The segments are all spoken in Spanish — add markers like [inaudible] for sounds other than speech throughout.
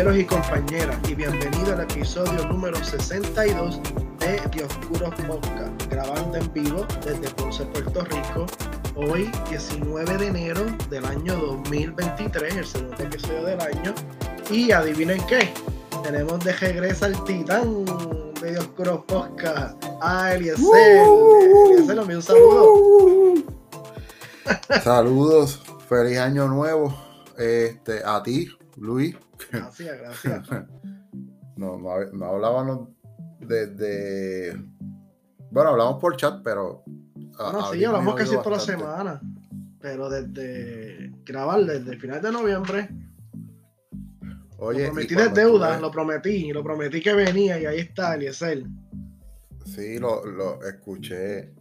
compañeros y compañeras, y bienvenido al episodio número 62 de Dioscuros Podcast, grabando en vivo desde Ponce, Puerto Rico, hoy 19 de enero del año 2023, el segundo episodio del año, y adivinen qué, tenemos de regreso al titán de Dioscuros Podcast, a Eliezer. Uh, Eliezer, un saludo. Saludos, feliz año nuevo este, a ti, Luis. [laughs] Gracias, gracias. [laughs] no, no, hablábamos desde. Bueno, hablamos por chat, pero. No, sí, hablamos casi toda la semana. Pero desde. Grabar desde el final de noviembre. Oye, lo prometí de deuda, lo prometí, lo prometí que venía y ahí está Eliezer. Sí, lo, lo escuché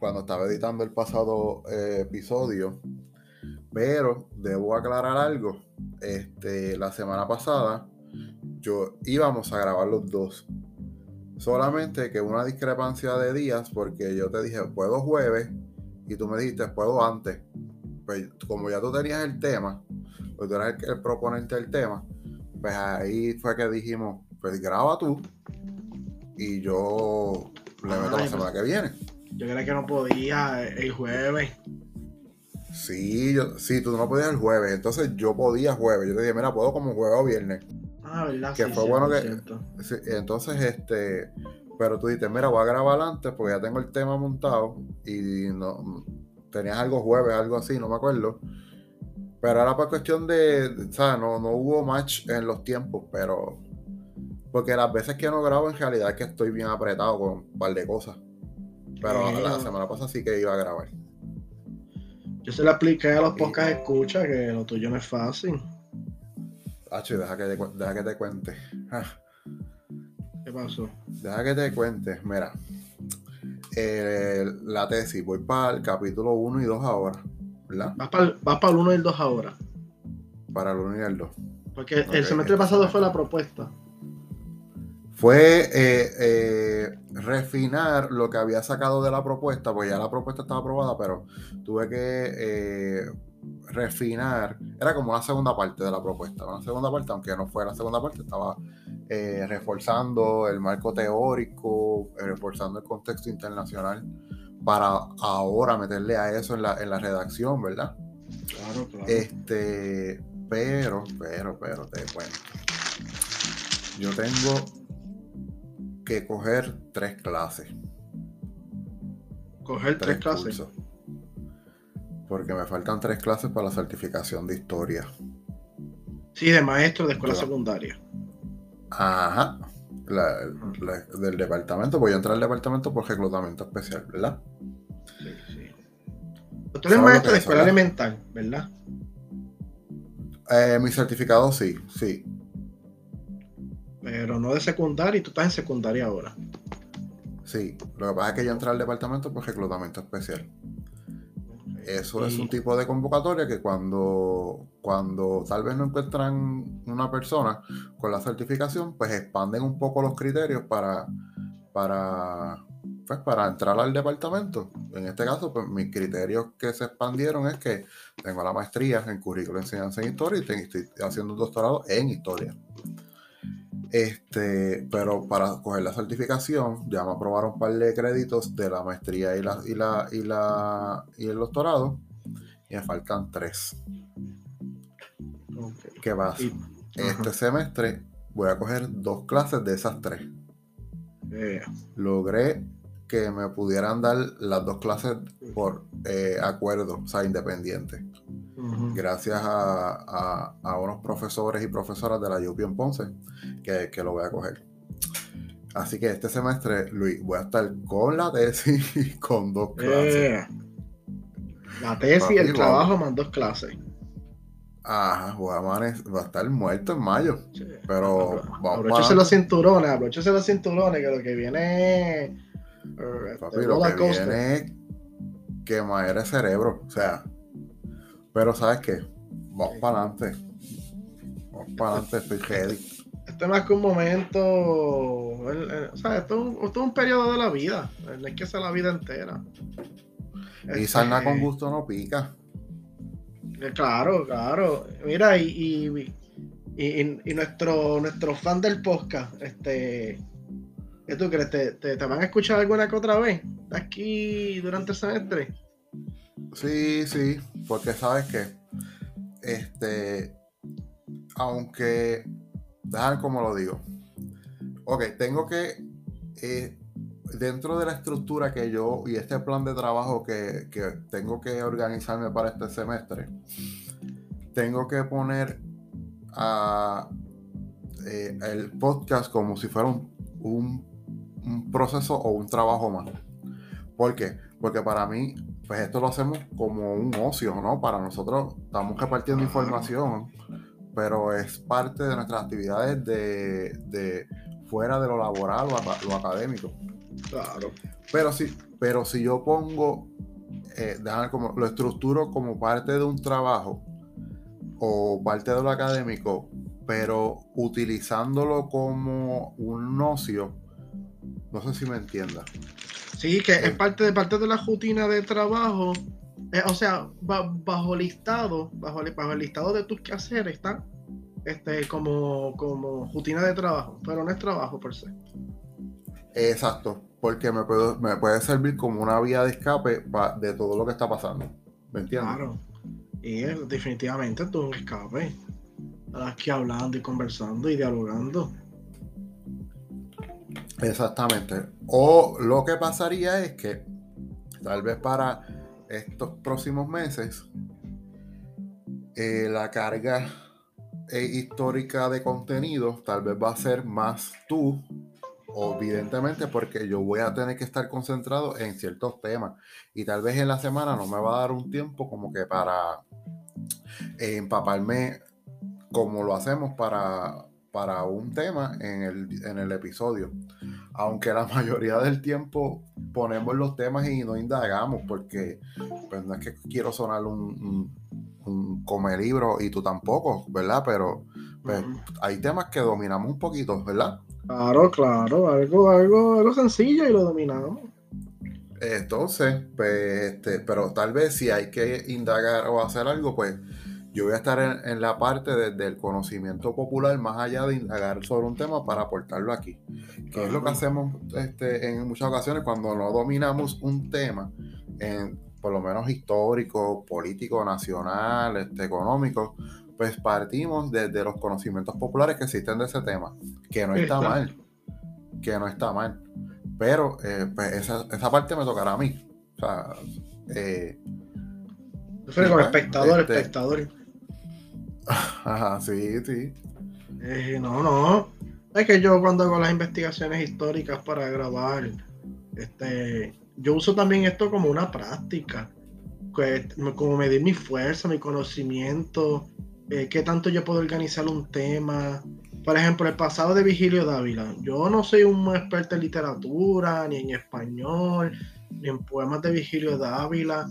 cuando estaba editando el pasado eh, episodio pero debo aclarar algo. Este, la semana pasada yo íbamos a grabar los dos. Solamente que una discrepancia de días, porque yo te dije, puedo jueves, y tú me dijiste, puedo antes. Pues como ya tú tenías el tema, pues tú eras el, proponente del tema, pues ahí fue que dijimos, pues graba tú, y yo le meto la semana que viene. Yo creía que no podía el jueves. Sí, yo, sí, tú no podías el jueves, entonces yo podía jueves. Yo te dije, mira, puedo como jueves o viernes. Ah, ¿verdad? Que fue bueno que. entonces, este. Pero tú dices, mira, voy a grabar antes porque ya tengo el tema montado y no. Tenías algo jueves, algo así, no me acuerdo. Pero era por cuestión de. ¿Sabes? No, no hubo match en los tiempos, pero. Porque las veces que no grabo, en realidad es que estoy bien apretado con un par de cosas. Pero la semana pasada sí que iba a grabar. Yo se lo expliqué a los podcasts escucha que lo tuyo no es fácil. Hacho, deja que te, deja que te cuente. ¿Qué pasó? Deja que te cuente. Mira, eh, la tesis, voy para el capítulo 1 y 2 ahora. ¿Verdad? Vas para, vas para el 1 y el 2 ahora. Para el 1 y el 2. Porque el semestre pasado fue la propuesta fue eh, eh, refinar lo que había sacado de la propuesta, pues ya la propuesta estaba aprobada, pero tuve que eh, refinar, era como una segunda parte de la propuesta, una segunda parte, aunque no fue la segunda parte, estaba reforzando el marco teórico, reforzando el contexto internacional para ahora meterle a eso en la, en la redacción, ¿verdad? Claro, claro. Este, pero, pero, pero, te cuento. Yo tengo que coger tres clases. ¿Coger tres, clases? Porque me faltan tres clases para la certificación de historia. Sí, de maestro de escuela secundaria. Ajá. del departamento. Voy a entrar al departamento por reclutamiento especial, ¿verdad? Sí, sí. Tú eres maestro de escuela elemental, ¿verdad? Eh, mi certificado sí, sí pero no de secundaria y tú estás en secundaria ahora. Sí, lo que pasa es que yo entré al departamento por reclutamiento especial. Eso es un tipo de convocatoria que cuando, cuando tal vez no encuentran una persona con la certificación, pues expanden un poco los criterios para, para, pues para entrar al departamento. En este caso, pues mis criterios que se expandieron es que tengo la maestría en currículo de enseñanza en historia y estoy haciendo un doctorado en historia. Este, pero para coger la certificación, ya me aprobaron un par de créditos de la maestría y la, y la, y la y el doctorado. Y me faltan tres. ¿Qué va? Este semestre voy a coger dos clases de esas tres. Logré que me pudieran dar las dos clases por eh, acuerdo, o sea, independiente gracias a, unos profesores y profesoras de la UP en Ponce que, lo voy a coger. Así que este semestre, Luis, voy a estar con la tesis [laughs] y con dos clases. Eh, la tesis y el trabajo más dos clases. Ajá, voy a, estar muerto en mayo. Pero vamos abróchese los cinturones, abróchese los cinturones, que lo que viene es. Papi, lo que viene es quemar el cerebro. O sea, pero ¿sabes qué? Vamos para adelante. Vamos para adelante, estoy ready. Esto no es que un momento. O sea, esto es, un, periodo de la vida. No es que sea la vida entera. Y sarna con gusto no pica. Eh, claro, claro. Mira, y, Y, nuestro, nuestro fan del podcast, este, ¿qué tú crees? ¿Te, te, van a escuchar alguna que otra vez aquí durante el semestre? Sí, sí, porque sabes que, este, aunque, déjame como lo digo. Ok, tengo que, eh, dentro de la estructura que yo y este plan de trabajo que, que tengo que organizarme para este semestre, tengo que poner eh, el podcast como si fuera un, proceso o un trabajo más. ¿Por qué? Porque para mí, pues esto lo hacemos como un ocio, ¿no? Para nosotros estamos repartiendo información, pero es parte de nuestras actividades de, fuera de lo laboral o lo académico. Claro. Pero si, pero si yo pongo, eh, como, lo estructuro como parte de un trabajo, o parte de lo académico, pero utilizándolo como un ocio, no sé si me entienda. Sí, que es parte de parte de la rutina de trabajo. Eh, o sea, bajo listado, bajo, bajo el listado de tus quehaceres está este, como, como rutina de trabajo, pero no es trabajo por sí. Exacto, porque me, me puede servir como una vía de escape de todo lo que está pasando. ¿Me entiendes? Claro. Y definitivamente todo un escape. Aquí hablando y conversando y dialogando. Exactamente. O lo que pasaría es que tal vez para estos próximos meses eh, la carga eh, histórica de contenido tal vez va a ser más tú evidentemente porque yo voy a tener que estar concentrado en ciertos temas y tal vez en la semana no me va a dar un tiempo como que para eh, empaparme como lo hacemos para, para un tema en el, episodio. Aunque la [laughs] mayoría del tiempo ponemos los temas y no indagamos porque pues no es que quiero sonar un, un, come libro y tú tampoco, ¿verdad? Pero pues, hay temas que dominamos un poquito, ¿verdad? Claro, claro, algo, algo, algo sencillo y lo dominamos. Entonces, pues, este, pero tal vez si hay que indagar o hacer algo, pues yo voy a estar en, la parte del conocimiento popular, más allá de indagar sobre un tema para aportarlo aquí. Que es lo que hacemos este, en muchas ocasiones cuando no dominamos un tema, en, por lo menos histórico, político, nacional, este, económico, pues partimos desde los conocimientos populares que existen de ese tema, que no está mal, que no está mal. Pero eh, pues esa, parte me tocará a mí. O sea, eh, como espectador, este, espectador. Ajá, sí, sí. Eh, no, no. Es que yo cuando hago las investigaciones históricas para grabar, este, yo uso también esto como una práctica. Pues, como medir mi fuerza, mi conocimiento, eh, qué tanto yo puedo organizar un tema. Por ejemplo, el pasado de Vigilio Dávila. Yo no soy un experto en literatura, ni en español, ni en poemas de Vigilio Dávila,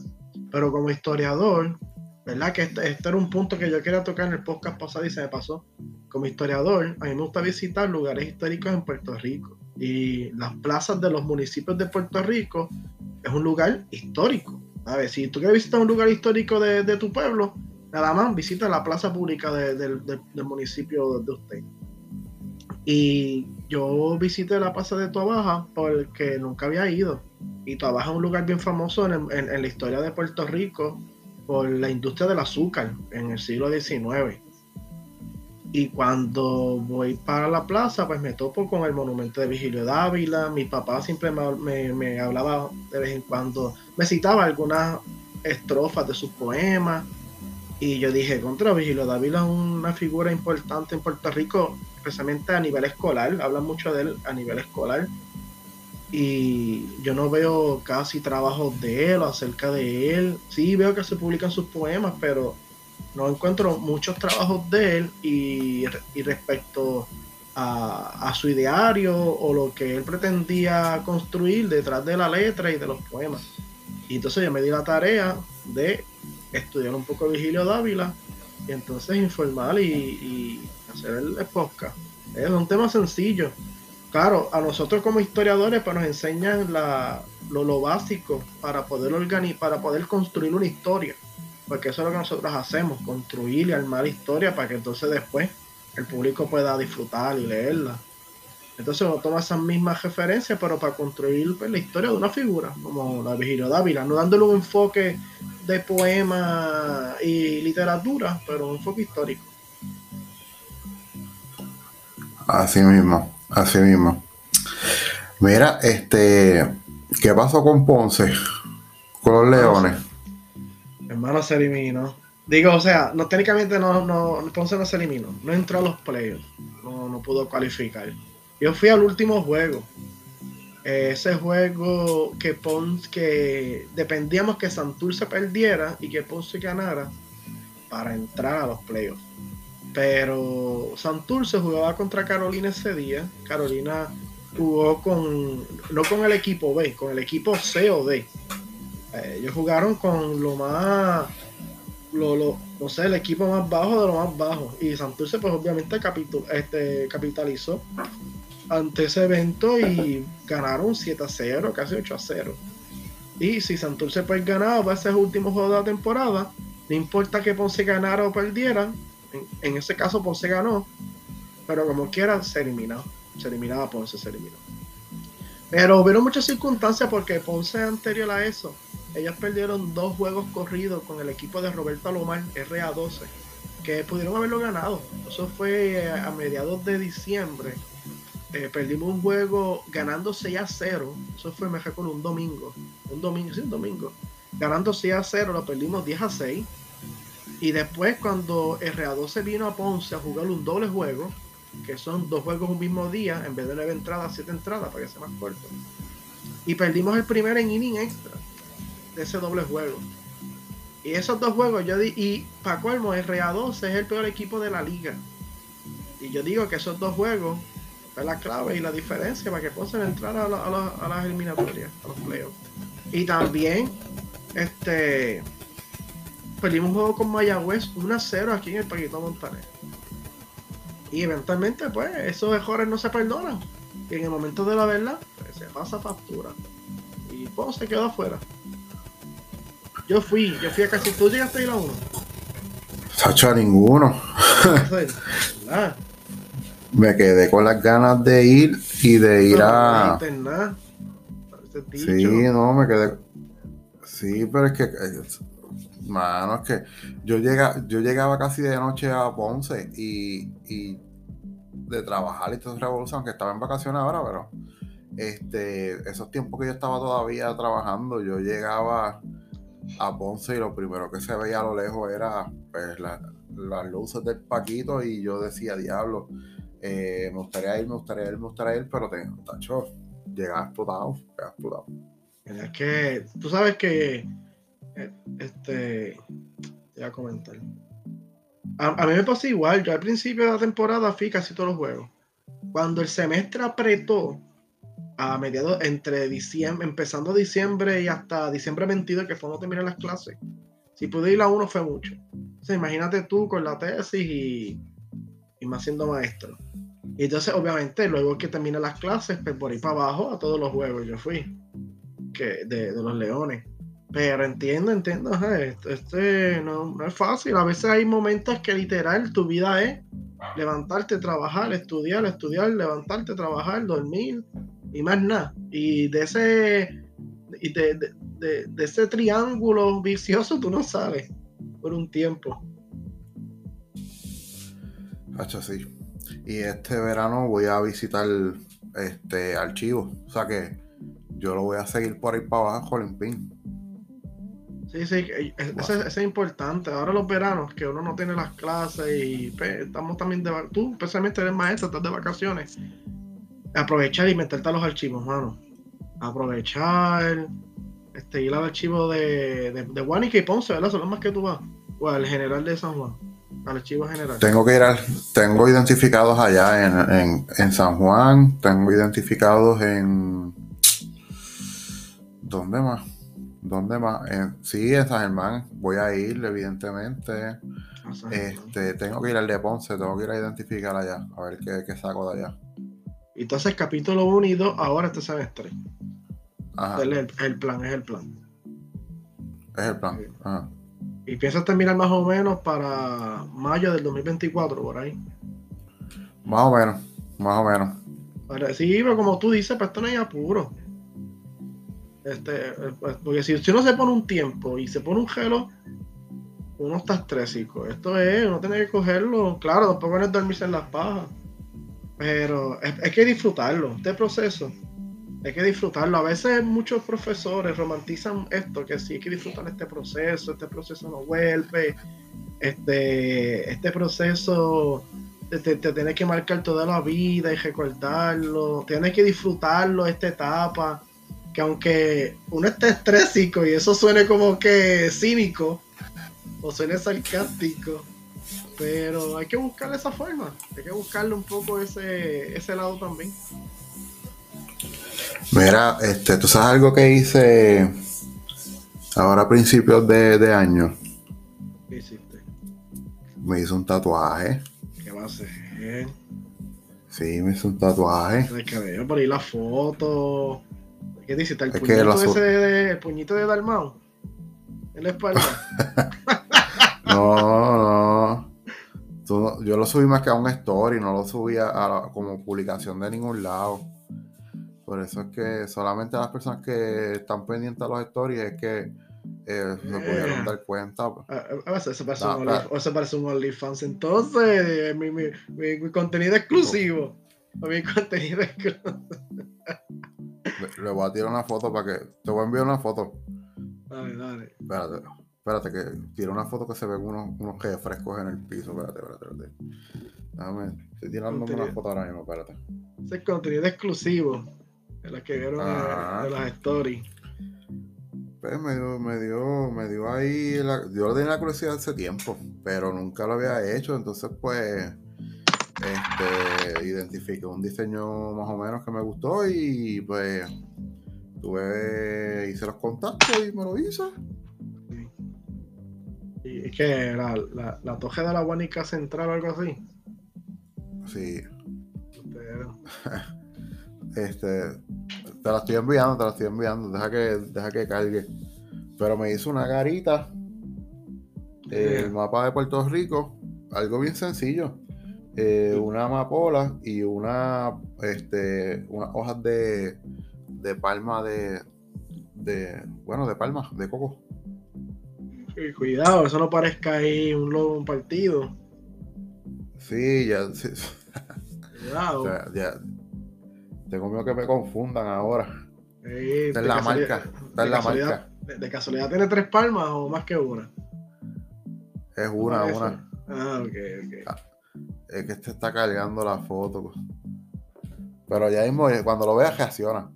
pero como historiador, ¿verdad? Que este, este, era un punto que yo quería tocar en el podcast pasado y se me pasó. Como historiador, a mí me gusta visitar lugares históricos en Puerto Rico. Y las plazas de los municipios de Puerto Rico es un lugar histórico. A ver, si tú quieres visitar un lugar histórico de, de tu pueblo, Nada más visita la plaza pública del municipio de usted. Y yo visité la plaza de Tuabaja porque nunca había ido. Y Tuabaja es un lugar bien famoso en, la historia de Puerto Rico por la industria del azúcar en el siglo XIX. Y cuando voy para la plaza, pues me topo con el monumento de Vigilio Dávila. Mi papá siempre me, me hablaba de vez en cuando, me citaba algunas estrofas de sus poemas y yo dije, contra Vigilio Dávila es una figura importante en Puerto Rico, especialmente a nivel escolar, hablan mucho de él a nivel escolar. Y yo no veo casi trabajos de él o acerca de él. Sí veo que se publican sus poemas, pero no encuentro muchos trabajos de él y, respecto a, a, su ideario o lo que él pretendía construir detrás de la letra y de los poemas. Y entonces yo me di la tarea de estudiar un poco Vigilio Dávila y entonces informar y, hacer el podcast. Es un tema sencillo. Claro, a nosotros como historiadores pues nos enseñan lo, básico para poder organizar, para poder construir una historia. Porque eso es lo que nosotros hacemos, construir y armar historia para que entonces después el público pueda disfrutar y leerla. Entonces uno toma esas mismas referencias, pero para construir pues, la historia de una figura, como la Virgilio Dávila, no dándole un enfoque de poema y literatura, pero un enfoque histórico. Así mismo, así mismo. Mira, este, ¿qué pasó con Ponce? Con los Leones. Hermano se eliminó. Digo, o sea, no técnicamente no, no, Ponce no se eliminó. No entró a los playoffs. No, no pudo cualificar. Yo fui al último juego. ese juego que Ponce, que dependíamos que Santurce perdiera y que Ponce ganara para entrar a los playoffs. Pero Santurce jugaba contra Carolina ese día. Carolina jugó con, no con el equipo B, con el equipo C o D. Eh, ellos jugaron con lo más, lo, no sé, el equipo más bajo de lo más bajo. Y Santurce, pues obviamente este, capitalizó ante ese evento y ganaron 7 a 0, casi 8 a 0. Y si Santurce pues ganaba para ese último juego de la temporada, no importa que Ponce ganara o perdiera, en, ese caso Ponce ganó, pero como quiera se eliminó, se eliminaba Ponce, se eliminó. Pero hubo muchas circunstancias porque Ponce anterior a eso, ellos perdieron dos juegos corridos con el equipo de Roberto Alomar, RA12, que pudieron haberlo ganado. Eso fue a mediados de diciembre eh, perdimos un juego ganando 6 a 0. Eso fue, me recuerdo, un domingo. Un domingo, sí, un domingo. Ganando 6 a 0, lo perdimos 10 a 6. Y después, cuando el RA12 vino a Ponce a jugar un doble juego, que son dos juegos un mismo día, en vez de 9 entradas, 7 entradas, para que sea más corto. Y perdimos el primero en inning extra de ese doble juego. Y esos dos juegos, yo di, y para colmo, el RA12 es el peor equipo de la liga. Y yo digo que esos dos juegos es la clave y la diferencia para que puedan entrar a, a, las eliminatorias, a los playoffs. Y también, este, perdimos un juego con Mayagüez 1 a 0 aquí en el Paquito Montaner. Y eventualmente, pues, esos errores no se perdonan. Y en el momento de la verdad, pues, se pasa factura. Y pues se quedó afuera. Yo fui, yo fui a casi. ¿Tú llegaste a ir a uno? Sacho a ninguno. me quedé con las ganas de ir y de ir a. Sí, no, me quedé. Sí, pero es que. Mano, es que yo, llega, yo llegaba casi de noche a Ponce y, y de trabajar y todo revolución, aunque estaba en vacaciones ahora, pero este, esos tiempos que yo estaba todavía trabajando, yo llegaba a Ponce y lo primero que se veía a lo lejos era pues, las luces del Paquito y yo decía, diablo, eh, me gustaría ir, me gustaría ir, me gustaría ir, pero te, tacho, llega explotado, llega explotado. Es que tú sabes que, este, te voy a comentar. A, mí me pasó igual, yo al principio de la temporada fui casi todos los juegos. Cuando el semestre apretó, a mediados, entre diciembre, empezando diciembre y hasta diciembre 22, que fue cuando terminé las clases, si pude ir a uno fue mucho. Entonces, imagínate tú con la tesis y, y más siendo maestro. Y entonces, obviamente, luego que termina las clases, pues por ahí para abajo a todos los juegos yo fui. Que, de, los leones. Pero entiendo, entiendo, este no, es fácil. A veces hay momentos que literal tu vida es levantarte, trabajar, estudiar, estudiar, levantarte, trabajar, dormir y más nada. Y de ese, y de, de ese triángulo vicioso tú no sales por un tiempo. Hacho. Y este verano voy a visitar este archivo. O sea que yo lo voy a seguir por ahí para abajo, limpín. Sí, sí, eso, es importante. Ahora los veranos, que uno no tiene las clases y pues, estamos también de Tú, especialmente eres maestro, estás de vacaciones. Aprovechar y meterte a los archivos, mano. Aprovechar, este, ir al archivo de, de, de y Ponce, ¿verdad? Son los más que tú vas. O al general de San Juan al archivo general. Tengo que ir al, tengo identificados allá en, en, San Juan, tengo identificados en ¿dónde más? ¿Dónde más? En, sí, en San Germán voy a ir, evidentemente. Este, tengo que ir al de Ponce, tengo que ir a identificar allá, a ver qué, qué saco de allá. Entonces, capítulo 1 y 2, ahora este semestre. Ajá. Es el, el, plan, es el plan. Es el plan. Ajá. Y piensas terminar más o menos para mayo del 2024, por ahí. Más o menos, más o menos. sí, pero como tú dices, pues esto no hay apuro. Este, eh, porque si, uno se pone un tiempo y se pone un gelo, uno está estrésico. Esto es, uno tiene que cogerlo. Claro, después van a dormirse en las pajas. Pero es, hay que disfrutarlo, este proceso. Hay que disfrutarlo. A veces muchos profesores romantizan esto, que sí hay que disfrutar este proceso, este proceso no vuelve, este, este proceso te, te, tienes que marcar toda la vida y recordarlo, tienes que disfrutarlo, esta etapa, que aunque uno esté estrésico y eso suene como que cínico o suene sarcástico, pero hay que buscarle esa forma, hay que buscarle un poco ese, ese lado también. Mira, este, tú sabes algo que hice ahora a principios de, año. ¿Qué hiciste? Me hice un tatuaje. ¿Qué va a hacer? Sí, me hice un tatuaje. por ahí la foto. ¿Qué dices? ¿El, puñito ese de, el puñito de Dalmau? En la espalda. [laughs] no, no yo lo subí más que a un story, no lo subí a, como publicación de ningún lado. Por eso es que solamente las personas que están pendientes a los stories es que eh, se pudieron eh. dar cuenta. Pues. A, veces eso parece, un o se parece un OnlyFans. Entonces, mi, mi, mi, contenido exclusivo. Mi contenido [laughs] exclusivo. Le, voy a tirar una foto para que. Te voy a enviar una foto. Dale, dale. Espérate. Espérate, que tiene una foto que se ven unos, unos frescos en el piso. Espérate, espérate, espérate. Déjame, estoy tirando una foto ahora mismo, espérate. Ese es contenido exclusivo de las que vieron de las stories. Pues me dio, me dio, me dio ahí, yo lo tenía la curiosidad hace tiempo, pero nunca lo había hecho, entonces pues este, identifiqué un diseño más o menos que me gustó y pues tuve, hice los contactos y me lo hice es que la, la, la toje de la guanica central o algo así. Sí. [laughs] este, te la estoy enviando, te la estoy enviando. Deja que, deja que cargue. Pero me hizo una garita. El mapa de Puerto Rico. Algo bien sencillo. Eh, una amapola y una este unas hojas de, de palma de, de bueno de palma de coco cuidado, eso no parezca ahí un logo un partido. Sí, ya. [laughs] Cuidado. ya, tengo miedo que me confundan ahora. Esta es la marca. Esta es la marca. De, casualidad tiene tres palmas o más que una? Es una, una. Ah, ok, ok. Es que este está cargando la foto. Pero ya mismo, eh, cuando lo veas, reacciona.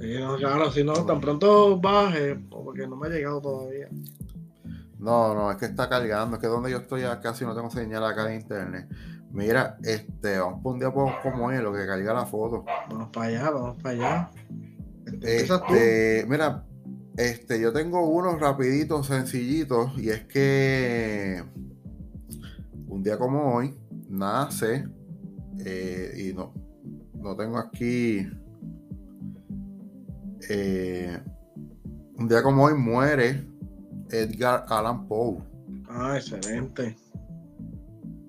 Sí, no, claro, si no, tan pronto baje, porque no me ha llegado todavía. No, no, es que está cargando, es que donde yo estoy ya casi no tengo señal acá de internet. Mira, este, vamos por un día como es, lo que carga la foto. Vamos para allá, vamos para allá. Este, mira, este, yo tengo unos rapiditos, sencillitos, y es que un día como hoy nace, eh, y no, no tengo aquí, eh, un día como hoy muere Edgar Allan Poe. Ah, excelente.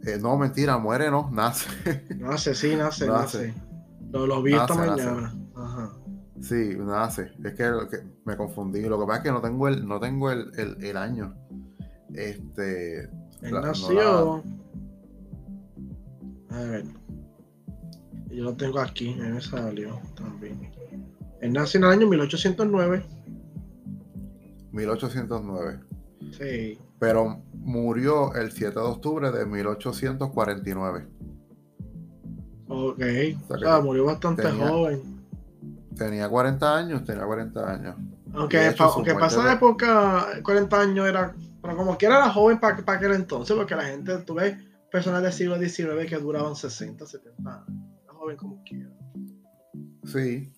Eh, no, mentira, muere, no, nace. [laughs] Nace, sí, nace, nace. Lo, vi esta mañana. Ajá. Sí, nace. Es que, me confundí. Lo que pasa es que no tengo el, no tengo el, el, año. Este. Él nació. A ver. Yo lo tengo aquí, me salió también. Él nació en el año 1809. 1809. Sí. Pero murió el 7 de octubre de 1849. Ok. O sea, murió bastante joven. Tenía 40 años, tenía 40 años. Aunque, aunque pasó la época, 40 años era, pero como quiera era joven para aquel entonces, porque la gente, tú ves personas del siglo XIX que duraban 60, 70 años. Joven como quiera. Sí,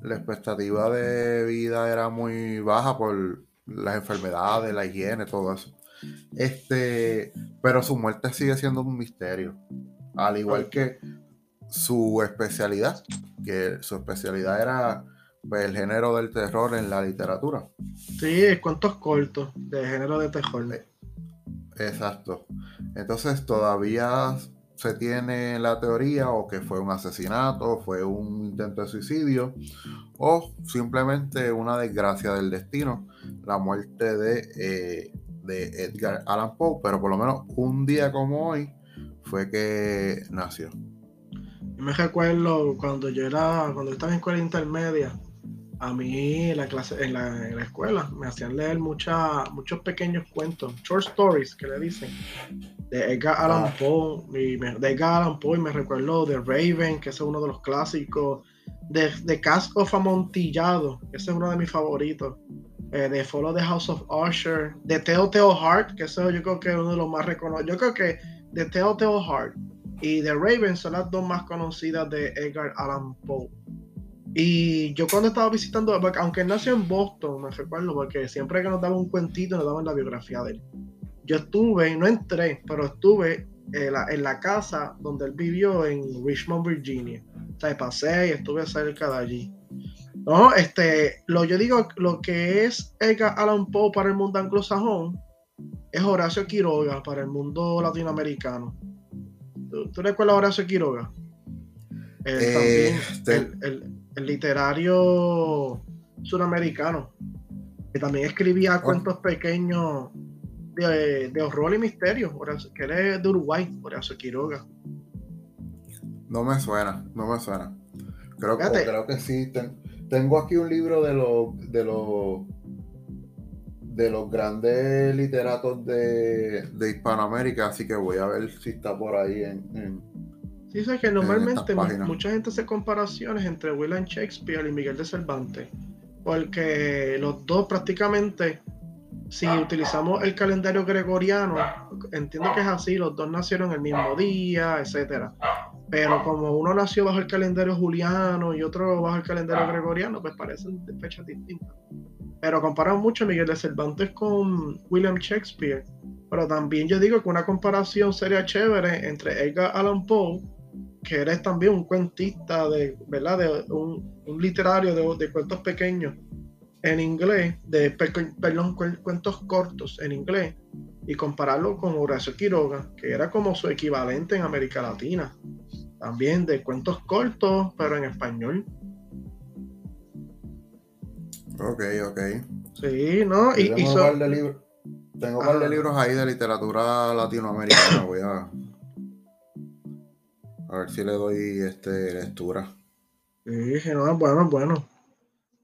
la expectativa de vida era muy baja por las enfermedades, la higiene, todo eso. Este, pero su muerte sigue siendo un misterio. Al igual que su especialidad, que su especialidad era pues, el género del terror en la literatura. Sí, cuentos cortos de género de terror. Exacto. Entonces todavía se tiene la teoría o que fue un asesinato, fue un intento de suicidio o simplemente una desgracia del destino, la muerte de, eh, de Edgar Allan Poe, pero por lo menos un día como hoy fue que nació. me recuerdo cuando yo era, cuando estaba en escuela intermedia, a mí en la clase, en la, escuela me hacían leer mucha, muchos pequeños cuentos, short stories que le dicen, de Edgar Allan ah. Poe, y me, de Edgar Allan Poe, y me recuerdo de Raven, que es uno de los clásicos, de, de Cask of Amontillado, que ese es uno de mis favoritos, eh, de Follow the House of Usher, de Telltale Heart, que eso yo creo que es uno de los más reconocidos, yo creo que de Telltale Heart y de Raven son las dos más conocidas de Edgar Allan Poe. Y yo cuando estaba visitando, aunque él nació en Boston, me recuerdo, porque siempre que nos daban un cuentito nos daban la biografía de él. Yo estuve, no entré, pero estuve en la, en la casa donde él vivió en Richmond, Virginia. O sea, pasé y estuve cerca de allí. No, este, lo yo digo, lo que es Edgar Allan Poe para el mundo anglosajón es Horacio Quiroga para el mundo latinoamericano. ¿Tú, recuerdas a Horacio Quiroga? Eh, también, el, el literario suramericano, que también escribía cuentos pequeños de, horror y misterio, que eres de Uruguay, Horacio Quiroga. No me suena, no me suena. Creo, que, creo que sí. tengo aquí un libro de los de los de los grandes literatos de, Hispanoamérica, así que voy a ver si está por ahí en Sí, sé que normalmente mucha gente hace comparaciones entre William Shakespeare y Miguel de Cervantes, porque los dos prácticamente, si utilizamos el calendario gregoriano, entiendo que es así, los dos nacieron el mismo día, etcétera. Pero como uno nació bajo el calendario juliano y otro bajo el calendario gregoriano, pues parecen fechas distintas. Pero comparan mucho a Miguel de Cervantes con William Shakespeare. Pero también yo digo que una comparación sería chévere entre Edgar Allan Poe que eres también un cuentista de, ¿verdad? De un, literario de, cuentos pequeños en inglés, de perdón, cuentos cortos en inglés, y compararlo con Horacio Quiroga, que era como su equivalente en América Latina, también de cuentos cortos, pero en español. Ok, ok. Sí, ¿no? Y, tengo, un par de libros, tengo un par de libros ahí de literatura latinoamericana, voy a a ver si le doy este lectura. Sí, no, bueno, bueno.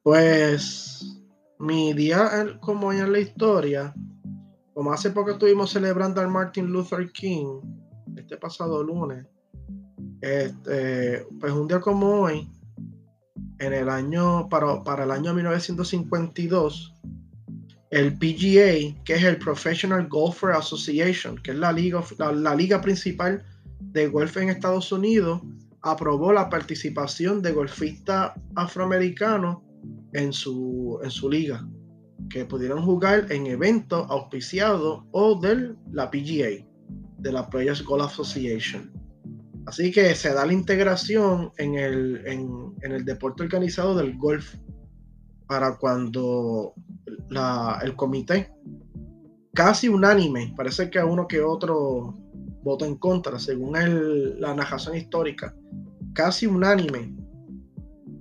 Pues mi día, como en la historia, como hace poco estuvimos celebrando al Martin Luther King, este pasado lunes, este, pues un día como hoy, en el año, para, para el año 1952, el PGA, que es el Professional Golfer Association, que es la liga, la liga principal de golf en Estados Unidos aprobó la participación de golfistas afroamericanos en su, en su liga, que pudieran jugar en eventos auspiciados o de la PGA, de la Players Golf Association. Así que se da la integración en el, en, el deporte organizado del golf para cuando el comité, casi unánime, parece que a uno que otro votó en contra, según la narración histórica, casi unánime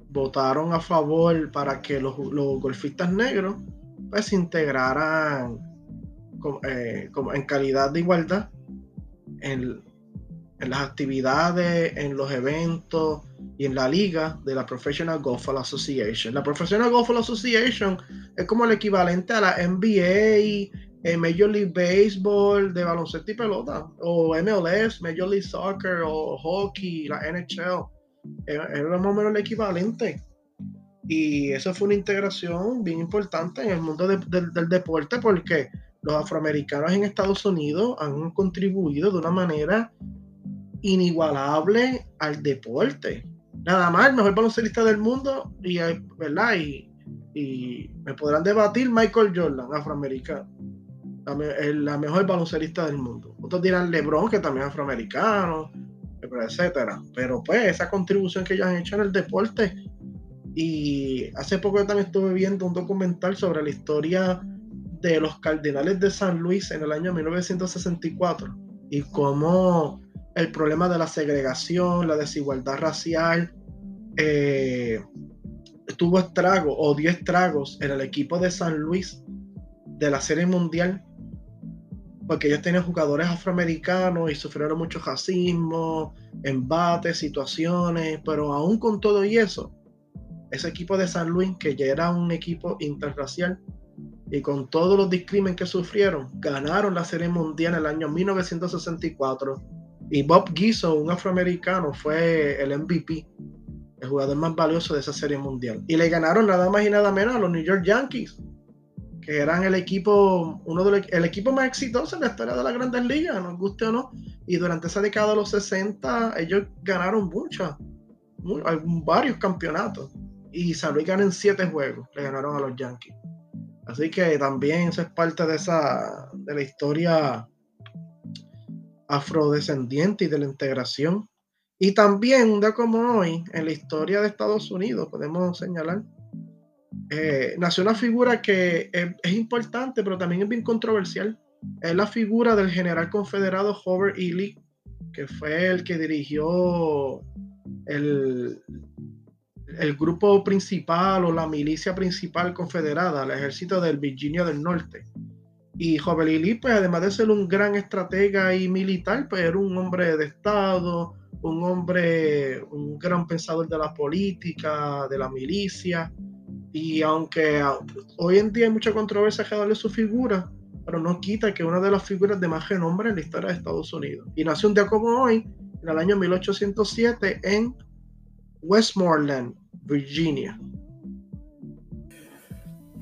votaron a favor para que los, golfistas negros pues se integraran eh, en calidad de igualdad en, las actividades, en los eventos y en la liga de la Professional Golf Association. La Professional Golf Association es como el equivalente a la NBA, en Major League Baseball de baloncesto y pelota, o MLS, Major League Soccer, o hockey, la NHL. Era más o menos el equivalente. Y eso fue una integración bien importante en el mundo del deporte porque los afroamericanos en Estados Unidos han contribuido de una manera inigualable al deporte. Nada más, el mejor baloncelista del mundo, y, ¿verdad? Y, y me podrán debatir Michael Jordan, afroamericano la, mejor baloncelista del mundo. Otros dirán LeBron, que también es afroamericano, etcétera. Pero pues esa contribución que ellos han hecho en el deporte. Y hace poco yo también estuve viendo un documental sobre la historia de los Cardenales de San Luis en el año 1964. y cómo el problema de la segregación, la desigualdad racial, eh, tuvo estragos o dio estragos en el equipo de San Luis de la Serie Mundial, porque ellos tenían jugadores afroamericanos y sufrieron mucho racismo, embates, situaciones, pero aún con todo y eso, ese equipo de San Luis, que ya era un equipo interracial, y con todos los discrímenes que sufrieron, ganaron la Serie Mundial en el año 1964. Y Bob Giso, un afroamericano, fue el MVP, el jugador más valioso de esa Serie Mundial. Y le ganaron nada más y nada menos a los New York Yankees, que eran el equipo, uno de el equipo más exitoso en la historia de las grandes ligas, nos guste o no. Y durante esa década de los 60, ellos ganaron muchas, varios campeonatos. Y San Luis ganó en siete juegos, le ganaron a los Yankees. Así que también eso es parte de esa, de la historia afrodescendiente y de la integración. Y también, día como hoy, en la historia de Estados Unidos, podemos señalar, eh, nació una figura que es, importante, pero también es bien controversial. Es la figura del general confederado Hoover E. Lee, que fue el que dirigió el, el grupo principal o la milicia principal confederada, el ejército del Virginia del Norte. Y Joven Lee, pues además de ser un gran estratega y militar, pues era un hombre de Estado, un hombre, un gran pensador de la política, de la milicia. Y aunque hoy en día hay mucha controversia que darle su figura, pero no quita que una de las figuras de más renombre en la historia de Estados Unidos. Y nació un día como hoy, en el año 1807, en Westmoreland, Virginia.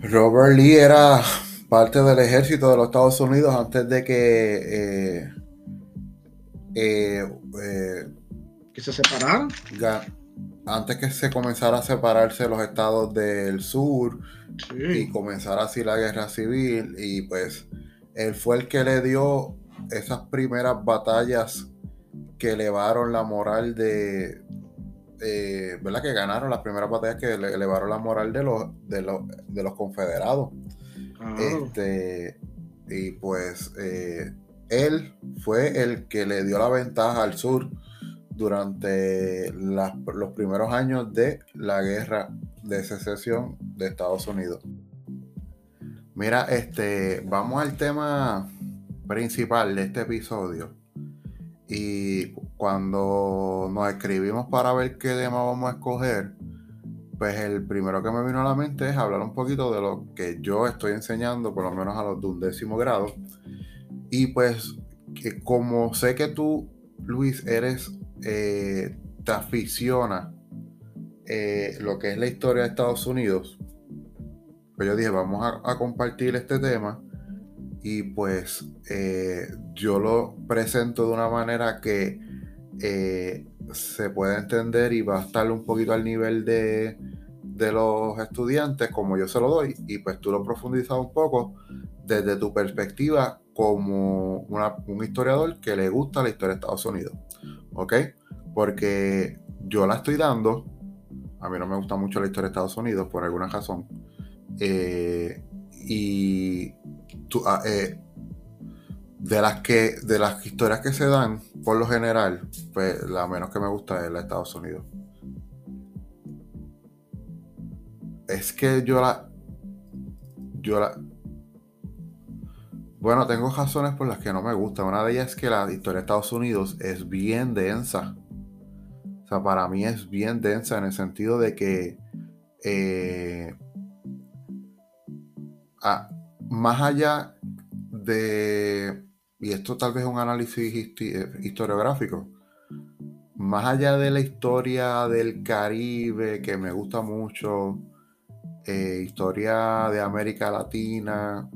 Robert Lee era parte del ejército de los Estados Unidos antes de que eh, eh, eh, que se separaran. Antes que se comenzara a separarse los estados del sur y comenzara así la guerra civil y pues él fue el que le dio esas primeras batallas que elevaron la moral de, eh, ¿verdad? Que ganaron las primeras batallas que elevaron la moral de los, de los, de los confederados. Ah. Este, y pues eh, él fue el que le dio la ventaja al sur durante los primeros años de la guerra de secesión de Estados Unidos. Mira, este, vamos al tema principal de este episodio. Y cuando nos escribimos para ver qué tema vamos a escoger, pues el primero que me vino a la mente es hablar un poquito de lo que yo estoy enseñando, por lo menos a los de un décimo grado. Y pues, que como sé que tú, Luis, eres, eh, te aficiona eh, lo que es la historia de Estados Unidos, pues yo dije, vamos a compartir este tema y pues eh, yo lo presento de una manera que se puede entender y va a estar un poquito al nivel de, los estudiantes como yo se lo doy y pues tú lo profundizas un poco desde tu perspectiva como un historiador que le gusta la historia de Estados Unidos, ¿ok? Porque yo la estoy dando, a mí no me gusta mucho la historia de Estados Unidos por alguna razón, eh, y Ah, eh, de las que de las historias que se dan por lo general pues la menos que me gusta es la de Estados Unidos es que yo la yo la bueno tengo razones por las que no me gusta. Una de ellas es que la historia de Estados Unidos es bien densa. O sea para mí es bien densa en el sentido de que eh, ah, más allá de, y esto tal vez es un análisis eh, historiográfico, más allá de la historia del Caribe, que me gusta mucho, eh, historia de América Latina,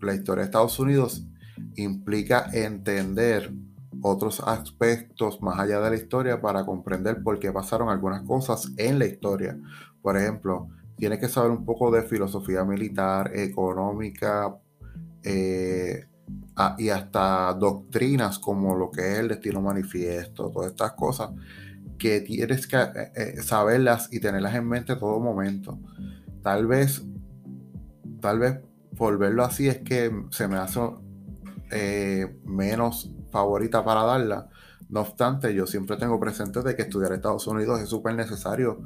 la historia de Estados Unidos implica entender otros aspectos más allá de la historia para comprender por qué pasaron algunas cosas en la historia. Por ejemplo, tiene que saber un poco de filosofía militar, económica eh, y hasta doctrinas como lo que es el destino manifiesto, todas estas cosas que tienes que eh, eh, saberlas y tenerlas en mente todo momento. Tal vez, tal vez por verlo así es que se me hace eh, menos favorita para darla. No obstante, yo siempre tengo presente de que estudiar Estados Unidos es súper necesario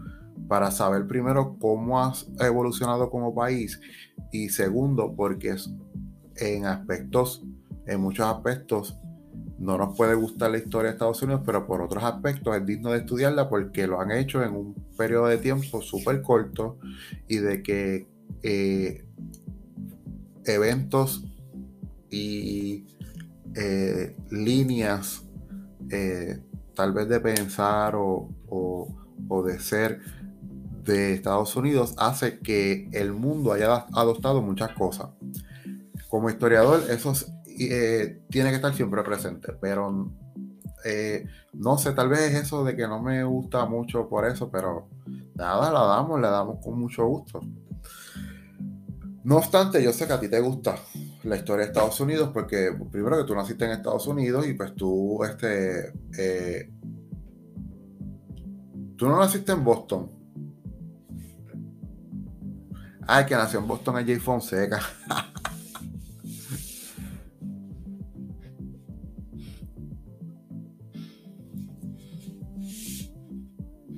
para saber primero cómo has evolucionado como país y segundo porque en aspectos, en muchos aspectos, no nos puede gustar la historia de Estados Unidos, pero por otros aspectos es digno de estudiarla porque lo han hecho en un periodo de tiempo súper corto y de que eh, eventos y eh, líneas eh, tal vez de pensar o, de ser de Estados Unidos hace que el mundo haya adoptado muchas cosas. Como historiador, eso eh, tiene que estar siempre presente, pero no sé, tal vez es eso de que no me gusta mucho por eso, pero nada, la damos, le damos con mucho gusto. No obstante, yo sé que a ti te gusta la historia de Estados Unidos porque primero que tú naciste en Estados Unidos y pues tú, este, eh, tú no naciste en Boston. Ay, que nació en Boston es Jay Fonseca. [laughs]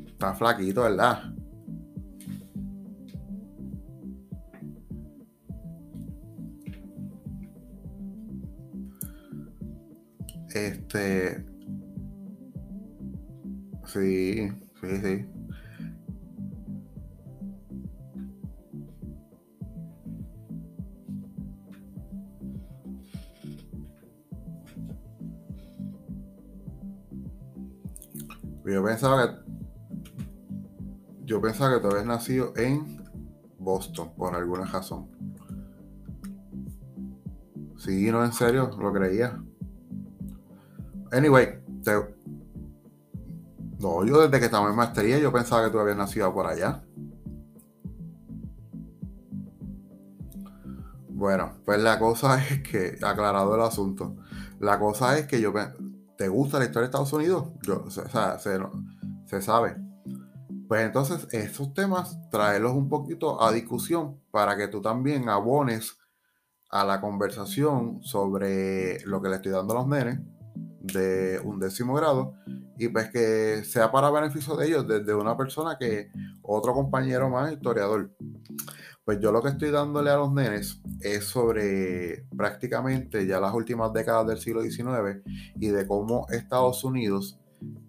Está flaquito, ¿verdad? Este. Sí, sí, sí. Yo pensaba que. Yo pensaba que tú habías nacido en Boston, por alguna razón. Sí, no, en serio, lo creía. Anyway, no, yo desde que estaba en maestría yo pensaba que tú habías nacido por allá. Bueno, pues la cosa [laughs] es que, aclarado el asunto, la cosa es que yo, ¿te gusta la historia de Estados Unidos? Yo, o sea, se, se sabe. Pues entonces, esos temas, traerlos un poquito a discusión para que tú también abones a la conversación sobre lo que le estoy dando a los nenes de un décimo grado y pues que sea para beneficio de ellos desde una persona que otro compañero más historiador. Pues yo lo que estoy dándole a los nenes es sobre prácticamente ya las últimas décadas del siglo XIX y de cómo Estados Unidos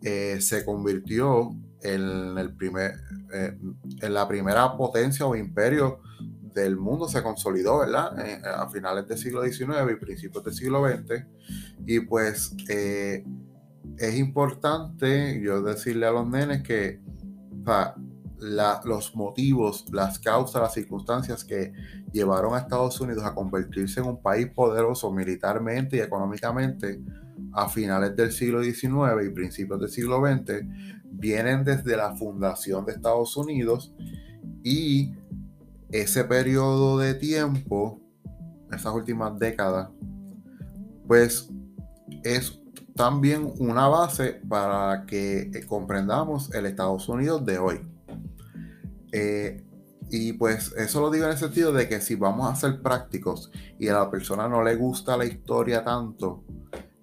eh, se convirtió en, el primer, eh, en la primera potencia o imperio del mundo se consolidó, ¿verdad? Eh, a finales del siglo XIX y principios del siglo XX. Y pues eh, es importante yo decirle a los nenes que los motivos, las causas, las circunstancias que llevaron a Estados Unidos a convertirse en un país poderoso militarmente y económicamente a finales del siglo XIX y principios del siglo XX vienen desde la fundación de Estados Unidos y ese periodo de tiempo, esas últimas décadas, pues es también una base para que eh, comprendamos el Estados Unidos de hoy. Eh, y pues eso lo digo en el sentido de que si vamos a ser prácticos y a la persona no le gusta la historia tanto,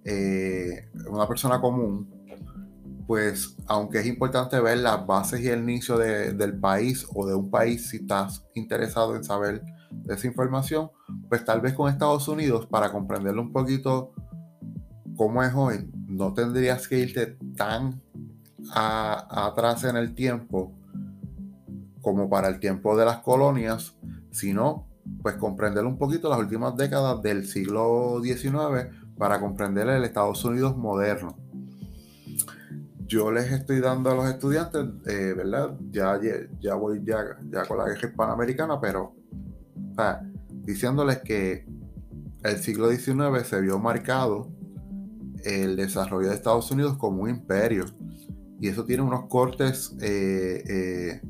eh, una persona común, pues aunque es importante ver las bases y el inicio del país o de un país si estás interesado en saber de esa información, pues tal vez con Estados Unidos para comprenderlo un poquito cómo es hoy, no tendrías que irte tan atrás en el tiempo como para el tiempo de las colonias, sino pues comprender un poquito las últimas décadas del siglo XIX para comprender el Estados Unidos moderno yo les estoy dando a los estudiantes, eh, ¿verdad? Ya, voy ya, con la guerra hispanoamericana, pero diciéndoles que el siglo XIX se vio marcado el desarrollo de Estados Unidos como un imperio. Y eso tiene unos cortes, eh, eh,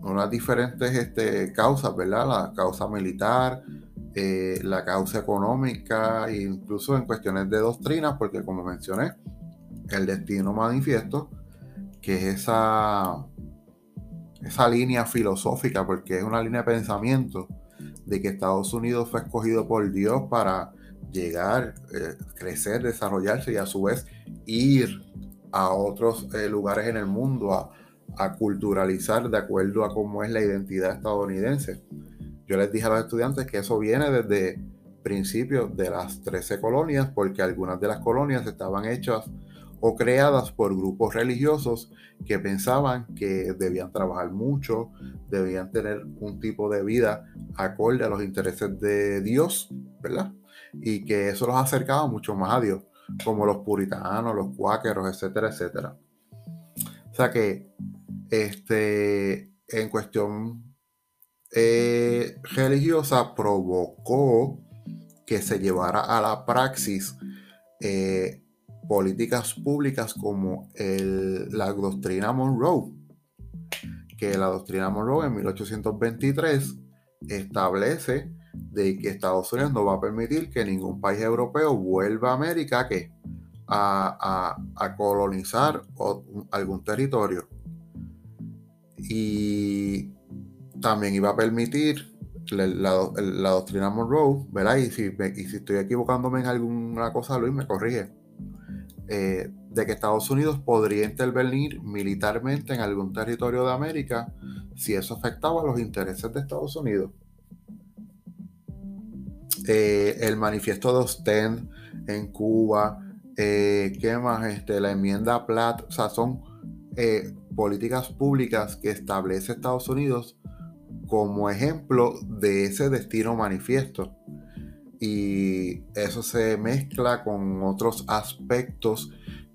unas diferentes este, causas, ¿verdad? La causa militar, la causa económica, incluso en cuestiones de doctrinas, porque como mencioné, el destino manifiesto, que es esa, esa línea filosófica, porque es una línea de pensamiento de que Estados Unidos fue escogido por Dios para llegar, eh, crecer, desarrollarse y a su vez ir a otros eh, lugares en el mundo a, a, culturalizar de acuerdo a cómo es la identidad estadounidense. Yo les dije a los estudiantes que eso viene desde principios de las 13 colonias, porque algunas de las colonias estaban hechas o creadas por grupos religiosos que pensaban que debían trabajar mucho, debían tener un tipo de vida acorde a los intereses de Dios, ¿verdad? Y que eso los acercaba mucho más a Dios, como los puritanos, los cuáqueros, etcétera, etcétera. O sea que, este, en cuestión eh, religiosa, provocó que se llevara a la praxis eh, políticas públicas como la doctrina Monroe, que la doctrina Monroe en 1823 establece de que Estados Unidos no va a permitir que ningún país europeo vuelva a América que a, colonizar algún territorio. Y también iba a permitir la, doctrina Monroe, ¿verdad? Y si, y si estoy equivocándome en alguna cosa, Luis me corrige eh, de que Estados Unidos podría intervenir militarmente en algún territorio de América si eso afectaba a los intereses de Estados Unidos. Eh, el manifiesto de Ostend en Cuba, eh, ¿qué más? Este, la enmienda Platt, o sea, son políticas públicas que establece Estados Unidos como ejemplo de ese destino manifiesto y eso se mezcla con otros aspectos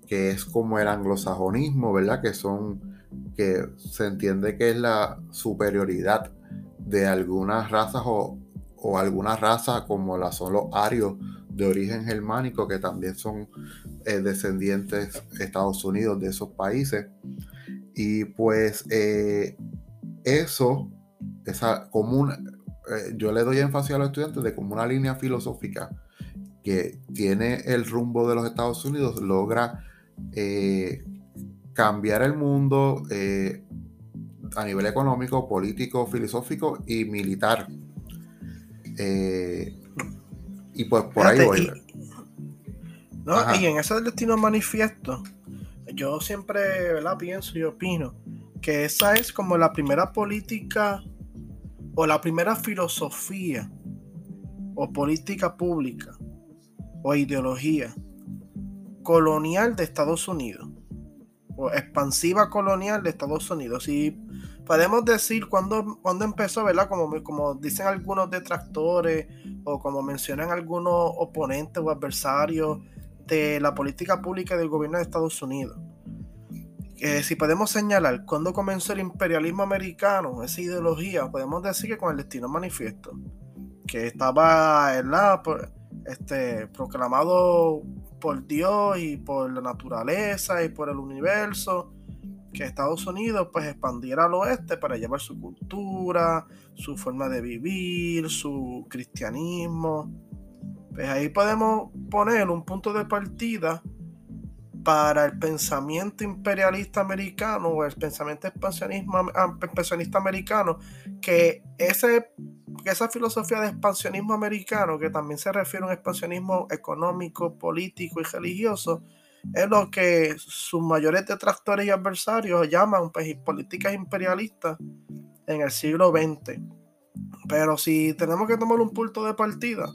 que es como el anglosajonismo, ¿verdad? Que son, que se entiende que es la superioridad de algunas razas o, o algunas razas como la son los arios de origen germánico que también son eh, descendientes de Estados Unidos de esos países y pues eh, eso esa común eh, yo le doy énfasis a los estudiantes de como una línea filosófica que tiene el rumbo de los Estados Unidos, logra eh, cambiar el mundo eh, a nivel económico, político, filosófico y militar. y pues por ahí voy. Y, y en ese destino manifiesto, yo siempre pienso y opino que esa es como la primera política o la primera filosofía o política pública o ideología colonial de Estados Unidos o expansiva colonial de Estados Unidos. Y podemos decir cuando, cuando empezó, ¿verdad? Como, como dicen algunos detractores o como mencionan algunos oponentes o adversarios de la política pública del gobierno de Estados Unidos si podemos señalar cuándo comenzó el imperialismo americano, esa ideología, podemos decir que con el destino manifiesto, que estaba este, proclamado por Dios y por la naturaleza y por el universo, que Estados Unidos pues expandiera al oeste para llevar su cultura, su forma de vivir, su cristianismo. Pues ahí podemos poner un punto de partida para el pensamiento imperialista americano o el pensamiento expansionista americano, que, ese, esa filosofía de expansionismo americano, que también se refiere a un expansionismo económico, político y religioso, es lo que sus mayores detractores y adversarios llaman pues, políticas imperialistas en el siglo XX. Pero si tenemos que tomar un punto de partida,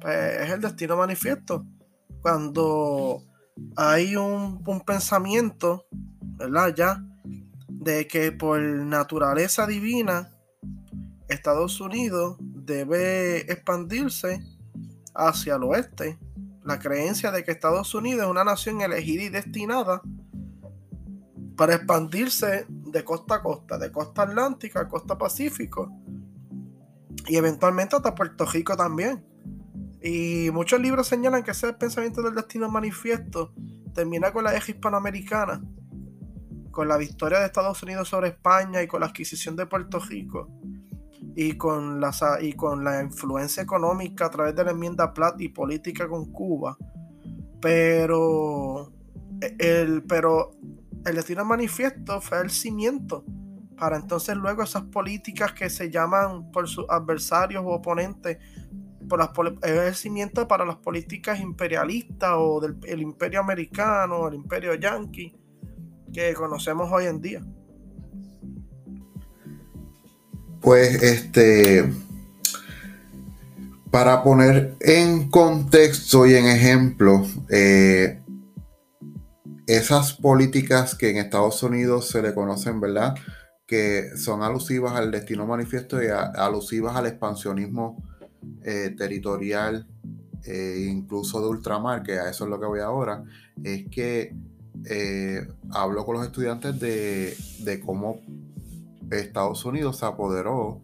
pues es el destino manifiesto. Cuando hay un, pensamiento, ¿verdad? Ya, de que por naturaleza divina, Estados Unidos debe expandirse hacia el oeste. La creencia de que Estados Unidos es una nación elegida y destinada para expandirse de costa a costa, de costa atlántica a costa pacífico y eventualmente hasta Puerto Rico también. Y muchos libros señalan que ese pensamiento del destino manifiesto termina con la eje hispanoamericana, con la victoria de Estados Unidos sobre España y con la adquisición de Puerto Rico, y con la, y con la influencia económica a través de la enmienda Platt y política con Cuba. Pero el, pero el destino manifiesto fue el cimiento para entonces luego esas políticas que se llaman por sus adversarios o oponentes cimiento para las políticas imperialistas o del imperio americano, el imperio yanqui que conocemos hoy en día. Pues este, para poner en contexto y en ejemplo, eh, esas políticas que en Estados Unidos se le conocen, ¿verdad? Que son alusivas al destino manifiesto y alusivas al expansionismo eh, territorial, eh, incluso de ultramar, que a eso es lo que voy ahora, es que eh, hablo con los estudiantes de, cómo Estados Unidos se apoderó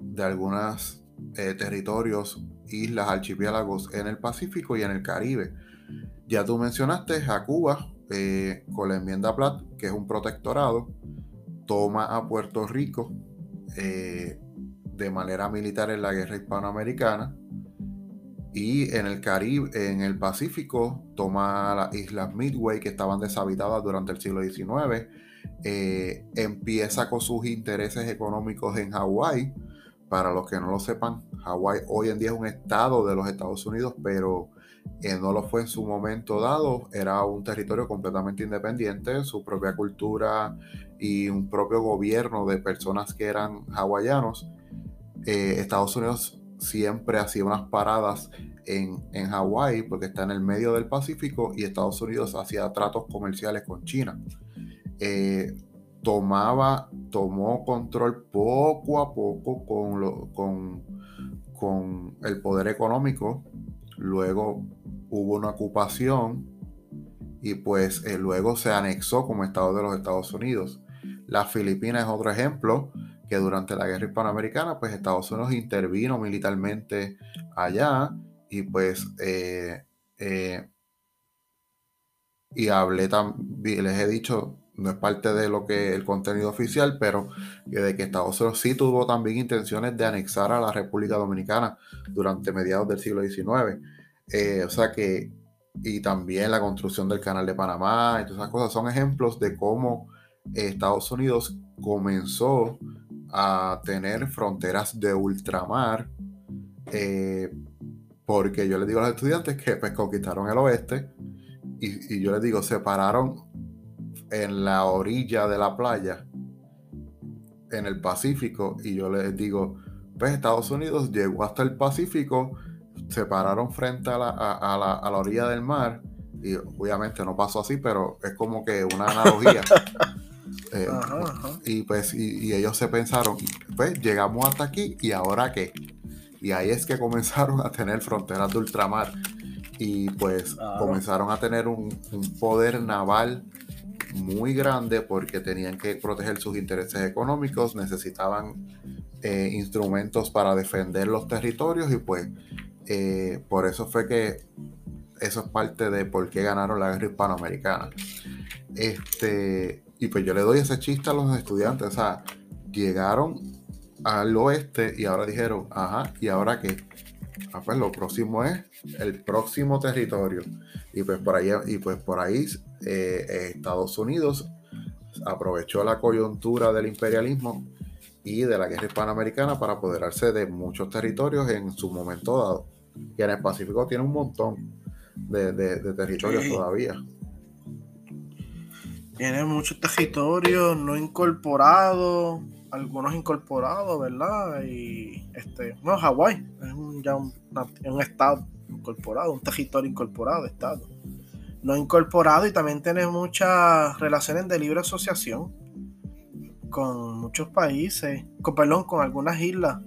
de algunos territorios, islas, archipiélagos en el Pacífico y en el Caribe. Ya tú mencionaste a Cuba con la enmienda Platt, que es un protectorado, toma a Puerto Rico de manera militar en la guerra hispanoamericana y en el Caribe, en el Pacífico, toma las islas Midway que estaban deshabitadas durante el siglo XIX, eh, empieza con sus intereses económicos en Hawái. Para los que no lo sepan, Hawái hoy en día es un estado de los Estados Unidos, pero eh, no lo fue en su momento dado. Era un territorio completamente independiente, su propia cultura y un propio gobierno de personas que eran hawaianos. Eh, Estados Unidos siempre hacía unas paradas en, en Hawái porque está en el medio del Pacífico y Estados Unidos hacía tratos comerciales con China. Eh, tomaba, tomó control poco a poco con, lo, con, con el poder económico, luego hubo una ocupación y pues eh, luego se anexó como Estado de los Estados Unidos. Las Filipinas es otro ejemplo que durante la guerra hispanoamericana, pues Estados Unidos intervino militarmente allá y pues eh, eh, y hablé también, les he dicho, no es parte de lo que el contenido oficial, pero de que Estados Unidos sí tuvo también intenciones de anexar a la República Dominicana durante mediados del siglo XIX. Eh, o sea que, y también la construcción del canal de Panamá, y todas esas cosas son ejemplos de cómo Estados Unidos comenzó a tener fronteras de ultramar, eh, porque yo les digo a los estudiantes que pues, conquistaron el oeste y, yo les digo, separaron en la orilla de la playa, en el Pacífico, y yo les digo, pues Estados Unidos llegó hasta el Pacífico, separaron frente a la, a la, a la orilla del mar, y obviamente no pasó así, pero es como que una analogía. [laughs] Eh, y pues, y, ellos se pensaron, pues llegamos hasta aquí y ahora qué. Y ahí es que [laughs] comenzaron a tener fronteras de ultramar y pues comenzaron a tener un, poder naval muy grande porque tenían que proteger sus intereses económicos, necesitaban eh, instrumentos para defender los territorios y pues eh, por eso fue que eso es parte de por qué ganaron la guerra hispanoamericana. Este, y pues yo le doy ese chiste a los estudiantes. O sea, llegaron al oeste y ahora dijeron, ajá, ¿y ahora qué? Ah, pues lo próximo es el próximo territorio. Y pues por ahí, y pues por ahí eh, Estados Unidos aprovechó la coyuntura del imperialismo y de la guerra hispanoamericana para apoderarse de muchos territorios en su momento dado. Y en el Pacífico tiene un montón de, territorios todavía tiene muchos territorios no incorporados, algunos incorporados, ¿verdad? Y este, bueno, Hawái es un, ya un, estado incorporado, un territorio incorporado, estado. No incorporado y también tiene muchas relaciones de libre asociación con muchos países, con, perdón, con algunas islas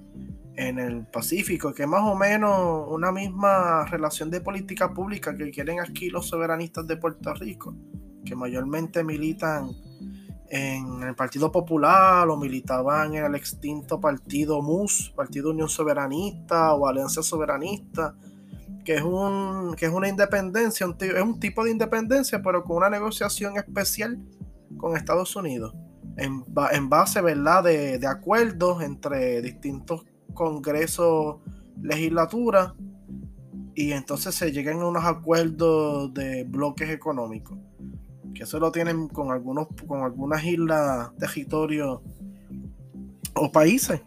en el Pacífico, que es más o menos una misma relación de política pública que quieren aquí los soberanistas de Puerto Rico que mayormente militan en el Partido Popular o militaban en el extinto Partido MUS, Partido Unión Soberanista o Alianza Soberanista, que es, un, que es una independencia, es un tipo de independencia, pero con una negociación especial con Estados Unidos, en, base ¿verdad? De, de acuerdos entre distintos congresos, legislaturas, y entonces se llegan a unos acuerdos de bloques económicos que eso lo tienen con algunos con algunas islas, territorios o países,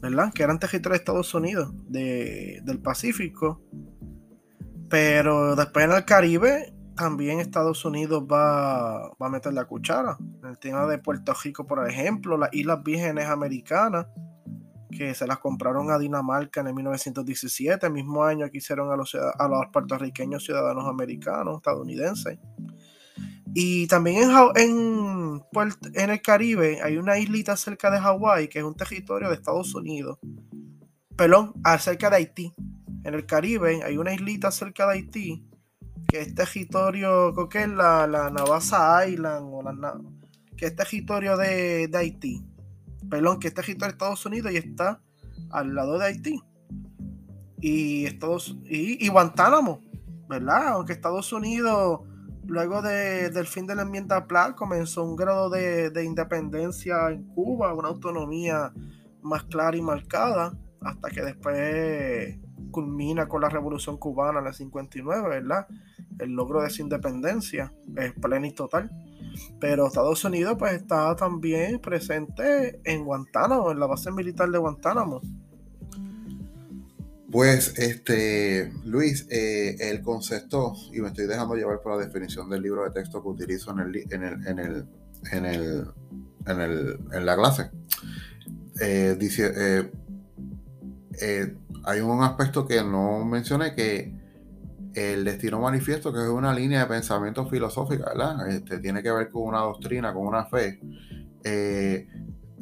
¿verdad? Que eran territorios de Estados Unidos, del Pacífico. Pero después en el Caribe, también Estados Unidos va, va a meter la cuchara. En el tema de Puerto Rico, por ejemplo, las Islas Vírgenes Americanas, que se las compraron a Dinamarca en el 1917, el mismo año que hicieron a los, a los puertorriqueños ciudadanos americanos, estadounidenses. Y también en, en, en el Caribe hay una islita cerca de Hawái, que es un territorio de Estados Unidos. Perdón, cerca de Haití. En el Caribe hay una islita cerca de Haití, que es territorio, creo que es la, la Navasa Island, o la, que es territorio de, de Haití. Perdón, que es territorio de Estados Unidos y está al lado de Haití. Y, Estados, y, y Guantánamo, ¿verdad? Aunque Estados Unidos Luego del fin de la enmienda Plan comenzó un grado de, independencia en Cuba, una autonomía más clara y marcada, hasta que después culmina con la revolución cubana en el 59, ¿verdad? El logro de su independencia es plena y total. Pero Estados Unidos pues está también presente en Guantánamo, en la base militar de Guantánamo. Pues, este, Luis, eh, el concepto, y me estoy dejando llevar por la definición del libro de texto que utilizo en, la clase, eh, dice, eh, hay un aspecto que no mencioné que el destino manifiesto, que es una línea de pensamiento filosófica, ¿verdad? Este, tiene que ver con una doctrina, con una fe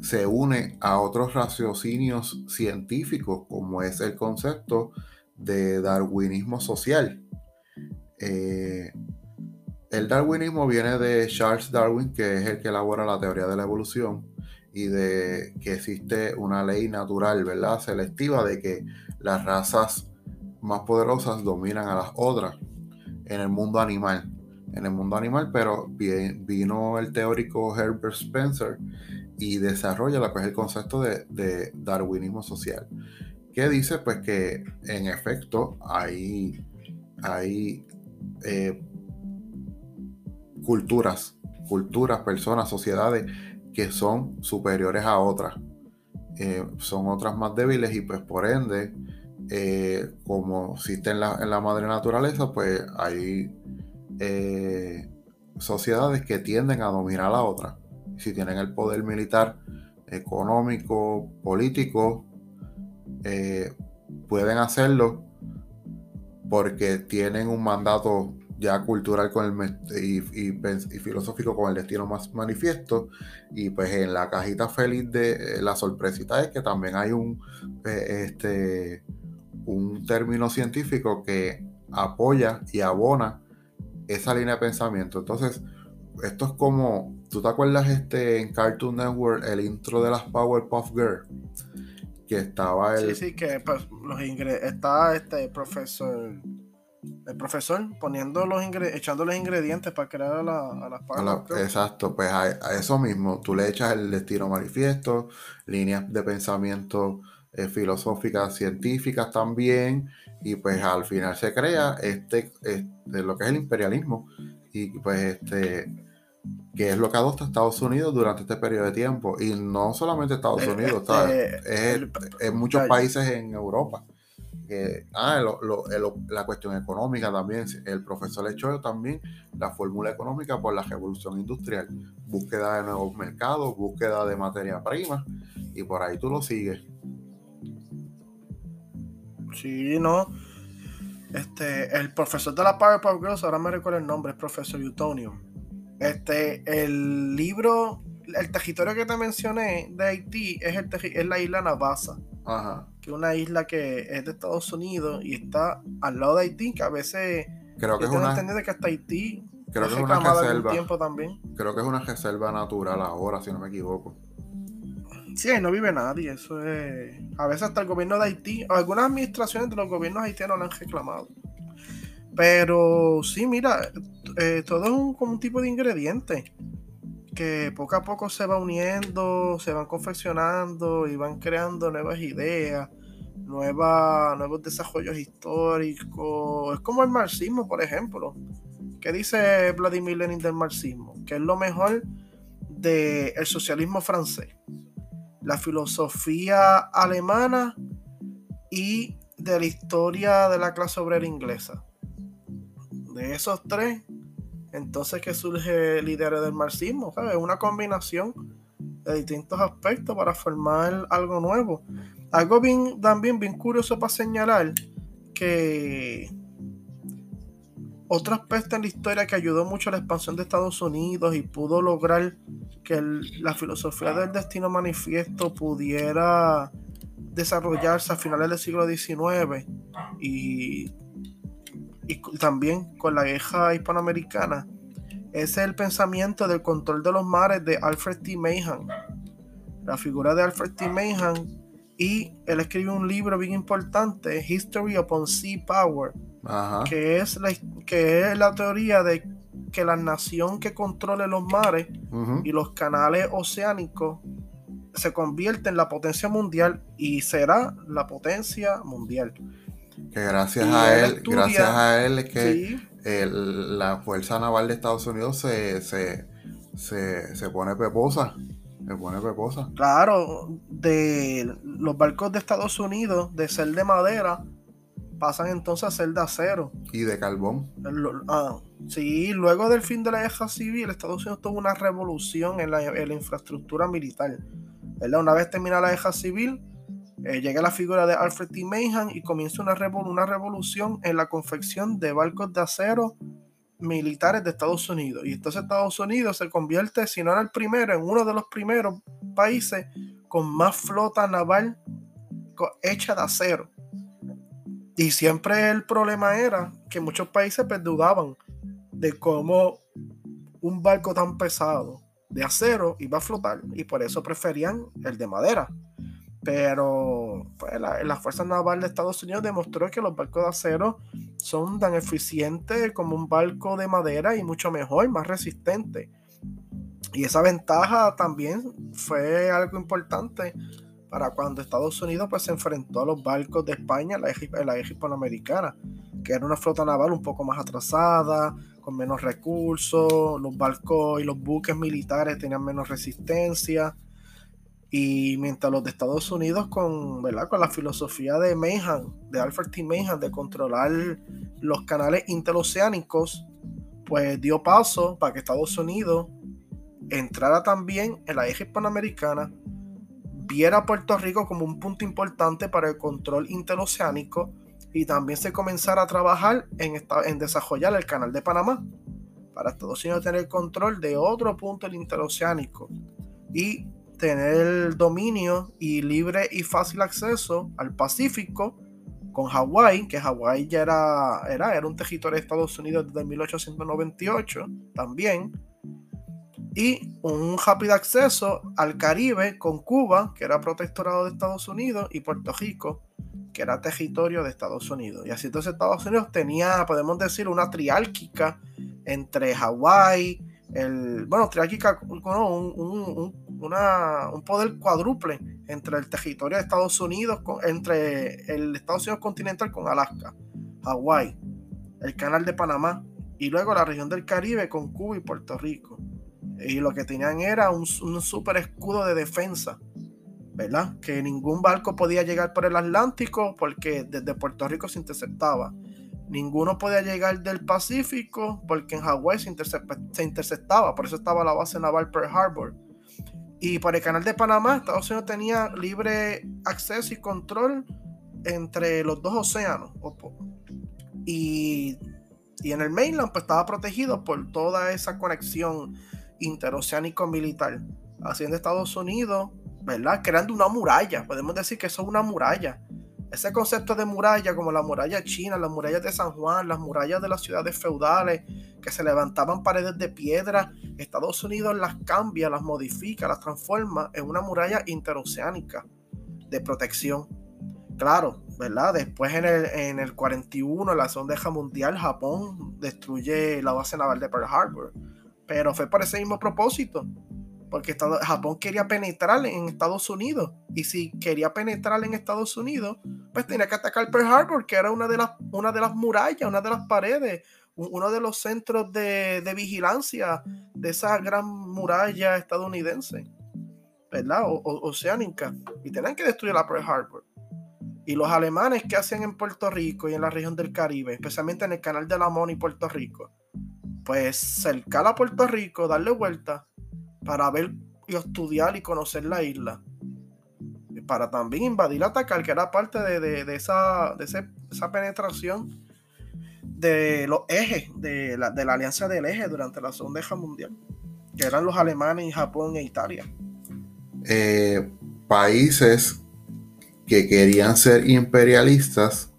se une a otros raciocinios científicos, como es el concepto de darwinismo social. Eh, el darwinismo viene de Charles Darwin, que es el que elabora la teoría de la evolución y de que existe una ley natural, ¿verdad? Selectiva de que las razas más poderosas dominan a las otras en el mundo animal. En el mundo animal, pero vino el teórico Herbert Spencer y desarrolla lo que es el concepto de, darwinismo social, que dice pues que en efecto hay, hay eh, culturas, culturas, personas, sociedades que son superiores a otras, eh, son otras más débiles y pues por ende, eh, como existe en la, en la, madre naturaleza, pues hay sociedades que tienden a dominar a la otra si tienen el poder militar, económico, político, eh, pueden hacerlo porque tienen un mandato ya cultural con el, y, filosófico con el destino más manifiesto. Y pues en la cajita feliz de eh, la sorpresita es que también hay un, eh, este, un término científico que apoya y abona esa línea de pensamiento. Entonces, esto es como, ¿tú te acuerdas este en Cartoon Network el intro de las Powerpuff Girls? Que estaba el... Sí, sí, que pues, los está este profesor, el profesor poniendo los echando los ingredientes para crear a, las Powerpuff Girls. Exacto, pues a, eso mismo, tú le echas el destino manifiesto, líneas de pensamiento eh, filosóficas, científicas también, y pues al final se crea este, este lo que es el imperialismo y pues este que es lo que adopta Estados Unidos durante este periodo de tiempo. Y no solamente Estados eh, Unidos, este, es, en muchos países en Europa. ah, la cuestión económica también, el profesor echó también la fórmula económica por la revolución industrial, búsqueda de nuevos mercados, búsqueda de materia prima, y por ahí tú lo sigues. Sí, no. Este, el profesor de la Powerpuff Girls, ahora me recuerdo el nombre, es profesor Utonium este, el libro, el territorio que te mencioné de Haití es, el es la isla Navasa. Que es una isla que es de Estados Unidos y está al lado de Haití, que a veces. Creo que es una. que hasta Haití. Creo que es una reserva. Tiempo también. Creo que es una reserva natural ahora, si no me equivoco. Sí, ahí no vive nadie. Eso es. A veces hasta el gobierno de Haití, algunas administraciones de los gobiernos haitianos lo han reclamado. Pero sí, mira, eh, todo es un, como un tipo de ingrediente que poco a poco se va uniendo, se van confeccionando y van creando nuevas ideas, nuevos desarrollos históricos. Es como el marxismo, por ejemplo. ¿Qué dice Vladimir Lenin del marxismo? Que es lo mejor del socialismo francés. La filosofía alemana y de la historia de la clase obrera inglesa. De esos tres, entonces que surge el idea del marxismo, ¿sabes? Una combinación de distintos aspectos para formar algo nuevo. Algo bien, también bien curioso para señalar que otro aspecto en la historia que ayudó mucho a la expansión de Estados Unidos y pudo lograr que la filosofía del destino manifiesto pudiera desarrollarse a finales del siglo XIX y, y también con la vieja hispanoamericana es el pensamiento del control de los mares de Alfred T. Mahan. La figura de Alfred T. Mahan y él escribe un libro bien importante, History upon Sea Power, Que, es la, que es la teoría de que la nación que controle los mares y los canales oceánicos se convierte en la potencia mundial y será la potencia mundial. Que gracias a él, gracias a él es que la Fuerza Naval de Estados Unidos se, se, se pone peposa. Me pone peposa. Claro, de los barcos de Estados Unidos, de ser de madera, pasan entonces a ser de acero. Y de carbón. Ah, sí, luego del fin de la guerra civil, Estados Unidos tuvo una revolución en la, infraestructura militar. Una vez termina la guerra civil, eh, llega la figura de Alfred T. Mahan y comienza una, una revolución en la confección de barcos de acero militares de Estados Unidos. Y entonces Estados Unidos se convierte, si no era el primero, en uno de los primeros países con más flota naval hecha de acero. Y siempre el problema era que muchos países pues, dudaban de cómo un barco tan pesado de acero iba a flotar y por eso preferían el de madera. Pero pues, la, Fuerza Naval de Estados Unidos demostró que los barcos de acero son tan eficientes como un barco de madera y mucho mejor, más resistente. Y esa ventaja también fue algo importante para cuando Estados Unidos pues, se enfrentó a los barcos de España, la la hispanoamericana, que era una flota naval un poco más atrasada, con menos recursos, los barcos y los buques militares tenían menos resistencia. Y mientras los de Estados Unidos con, ¿verdad? con la filosofía de Mahan, de Alfred T. Mahan, de controlar los canales interoceánicos, pues dio paso para que Estados Unidos entrara también en la eje hispanoamericana, viera a Puerto Rico como un punto importante para el control interoceánico y también se comenzara a trabajar en, en desarrollar el canal de Panamá para Estados Unidos tener control de otro punto del interoceánico y tener el dominio y libre y fácil acceso al Pacífico con Hawái, que Hawái ya era, era, era un territorio de Estados Unidos desde 1898 también, y un rápido acceso al Caribe con Cuba, que era protectorado de Estados Unidos, y Puerto Rico, que era territorio de Estados Unidos. Y así entonces Estados Unidos tenía, podemos decir, una triálquica entre Hawái, el, bueno, triálquica, un, un poder cuádruple entre el territorio de Estados Unidos, entre el Estados Unidos continental con Alaska, Hawái, el canal de Panamá y luego la región del Caribe con Cuba y Puerto Rico. Y lo que tenían era un, un super escudo de defensa, ¿verdad? Que ningún barco podía llegar por el Atlántico porque desde Puerto Rico se interceptaba. Ninguno podía llegar del Pacífico porque en Hawái se, se interceptaba, por eso estaba la base naval Pearl Harbor y por el canal de Panamá, Estados Unidos tenía libre acceso y control entre los dos océanos. Y, y en el mainland pues, estaba protegido por toda esa conexión interoceánico militar. Haciendo Estados Unidos, ¿verdad? Creando una muralla. Podemos decir que eso es una muralla. Ese concepto de muralla, como la muralla china, las murallas de San Juan, las murallas de las ciudades feudales, que se levantaban paredes de piedra, Estados Unidos las cambia, las modifica, las transforma en una muralla interoceánica de protección. Claro, ¿verdad? Después en el, en el 41, en la Segunda Guerra Mundial, Japón destruye la base naval de Pearl Harbor. Pero fue por ese mismo propósito. Porque Japón quería penetrar en Estados Unidos. Y si quería penetrar en Estados Unidos, pues tenía que atacar Pearl Harbor, que era una de las, una de las murallas, una de las paredes, uno de los centros de, vigilancia de esa gran muralla estadounidense. ¿verdad? O, oceánica, y tenían que destruir la Pearl Harbor. Y los alemanes que hacían en Puerto Rico y en la región del Caribe, especialmente en el canal de la Mona y Puerto Rico, pues cercar a Puerto Rico, darle vuelta para ver y estudiar y conocer la isla. Para también invadir, atacar, que era parte de, esa, de esa penetración de los ejes, de la, de la alianza del eje durante la Segunda Guerra Mundial, que eran los alemanes, Japón e Italia. Eh, países que querían ser imperialistas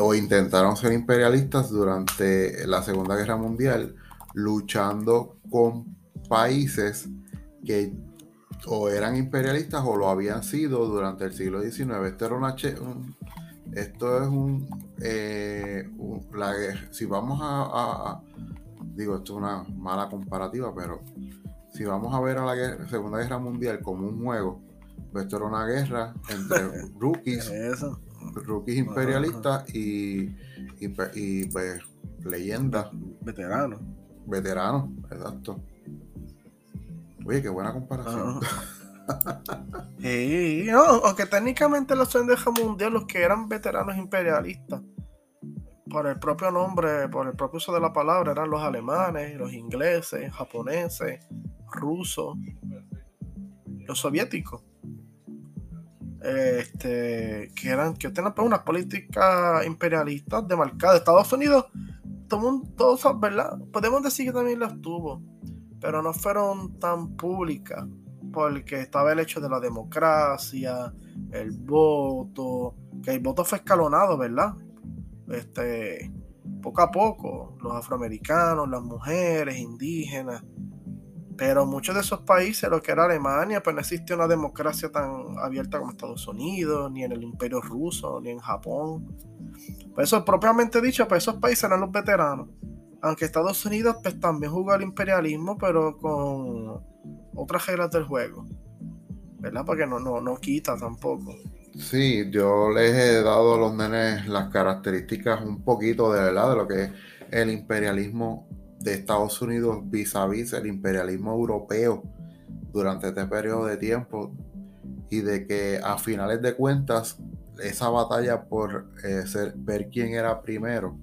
o intentaron ser imperialistas durante la Segunda Guerra Mundial, luchando con países que o eran imperialistas o lo habían sido durante el siglo XIX. Esto, era una, esto es un, eh, si vamos a, digo, esto es una mala comparativa, pero si vamos a ver a la Segunda Guerra Mundial como un juego, pues esto era una guerra entre [laughs] rookies, rookies imperialistas y, y, pues leyendas. Veteranos. Veteranos, exacto. Oye, qué buena comparación. [laughs] sí, no, aunque técnicamente la Segunda Guerra Mundial, los que eran veteranos imperialistas, por el propio nombre, por el propio uso de la palabra, eran los alemanes, los ingleses, japoneses, rusos, los soviéticos. Este, que eran, que tenían pues, unas políticas imperialistas demarcadas. Estados Unidos, todo, todo, ¿verdad? Podemos decir que también las tuvo, pero no fueron tan públicas, porque estaba el hecho de la democracia, el voto, que el voto fue escalonado, ¿verdad? Este, poco a poco, los afroamericanos, las mujeres, indígenas, pero muchos de esos países, lo que era Alemania, pues no existe una democracia tan abierta como Estados Unidos, ni en el Imperio Ruso, ni en Japón. Por eso, propiamente dicho, pues esos países eran los veteranos. Aunque Estados Unidos pues también jugó al imperialismo, pero con otras reglas del juego. ¿Verdad? Porque no, no, no quita tampoco. Sí, yo les he dado a los nenes las características un poquito de verdad de lo que es el imperialismo de Estados Unidos vis a vis el imperialismo europeo durante este periodo de tiempo y de que a finales de cuentas esa batalla por eh, ser, ver quién era primero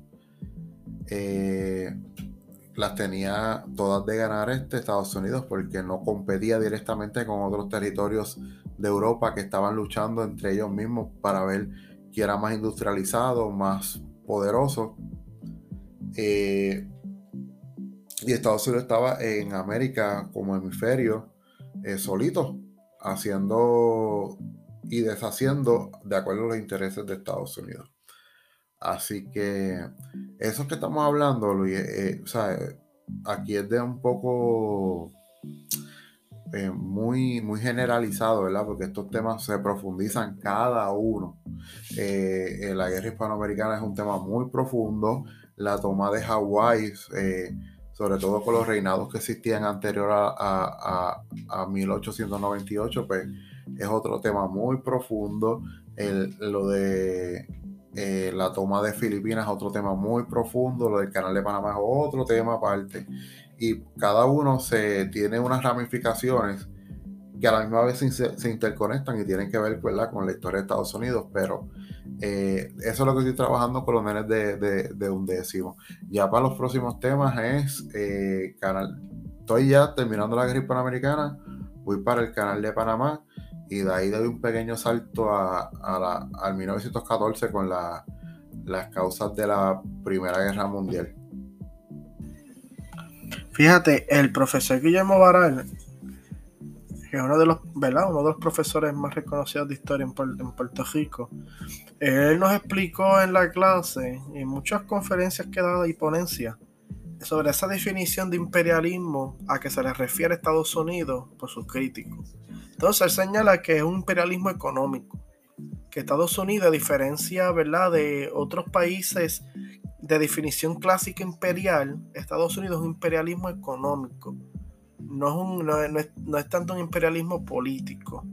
eh, las tenía todas de ganar este Estados Unidos porque no competía directamente con otros territorios de Europa que estaban luchando entre ellos mismos para ver quién era más industrializado, más poderoso. Eh, y Estados Unidos estaba en América como hemisferio eh, solito, haciendo y deshaciendo de acuerdo a los intereses de Estados Unidos. Así que eso que estamos hablando, Luis, eh, eh, aquí es de un poco muy, muy generalizado, ¿verdad? Porque estos temas se profundizan cada uno. la guerra hispanoamericana es un tema muy profundo. La toma de Hawái sobre todo con los reinados que existían anterior a, 1898, pues es otro tema muy profundo. lo de eh, la toma de Filipinas es otro tema muy profundo, lo del canal de Panamá es otro tema aparte. Y cada uno se tiene unas ramificaciones que a la misma vez se, interconectan y tienen que ver con la historia de Estados Unidos, pero eh, eso es lo que estoy trabajando con los nenes de, un décimo. Ya para los próximos temas es eh, canal. Estoy ya terminando la guerra hispanoamericana, voy para el canal de Panamá y de ahí doy un pequeño salto a, la, al 1914 con las causas de la Primera Guerra Mundial. Fíjate, el profesor Guillermo Baral que es uno de los, ¿verdad? Uno de los profesores más reconocidos de historia en, Puerto Rico. Él nos explicó en la clase, en muchas conferencias que dado y ponencias, sobre esa definición de imperialismo a que se le refiere Estados Unidos por sus críticos. Entonces él señala que es un imperialismo económico, que Estados Unidos, a diferencia ¿verdad? de otros países de definición clásica imperial, Estados Unidos es un imperialismo económico no es, tanto un imperialismo político.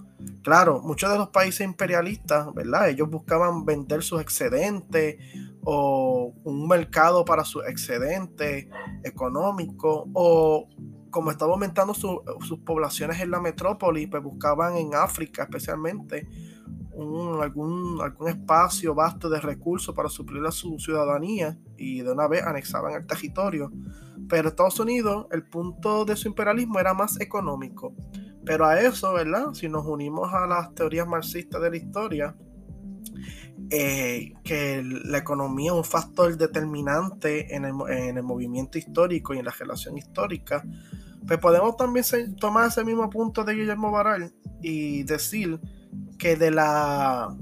Claro, muchos de los países imperialistas, ¿verdad? Ellos buscaban vender sus excedentes o un mercado para sus excedentes económicos o como estaba aumentando sus poblaciones en la metrópoli, pues buscaban en África especialmente algún, algún espacio vasto de recursos para suplir a su ciudadanía y de una vez anexaban el territorio. Pero Estados Unidos, el punto de su imperialismo era más económico. Pero a eso, ¿verdad? Si nos unimos a las teorías marxistas de la historia, eh, que la economía es un factor determinante en el, en el, movimiento histórico y en la relación histórica, pues podemos también tomar ese mismo punto de Guillermo Baral y decir que de la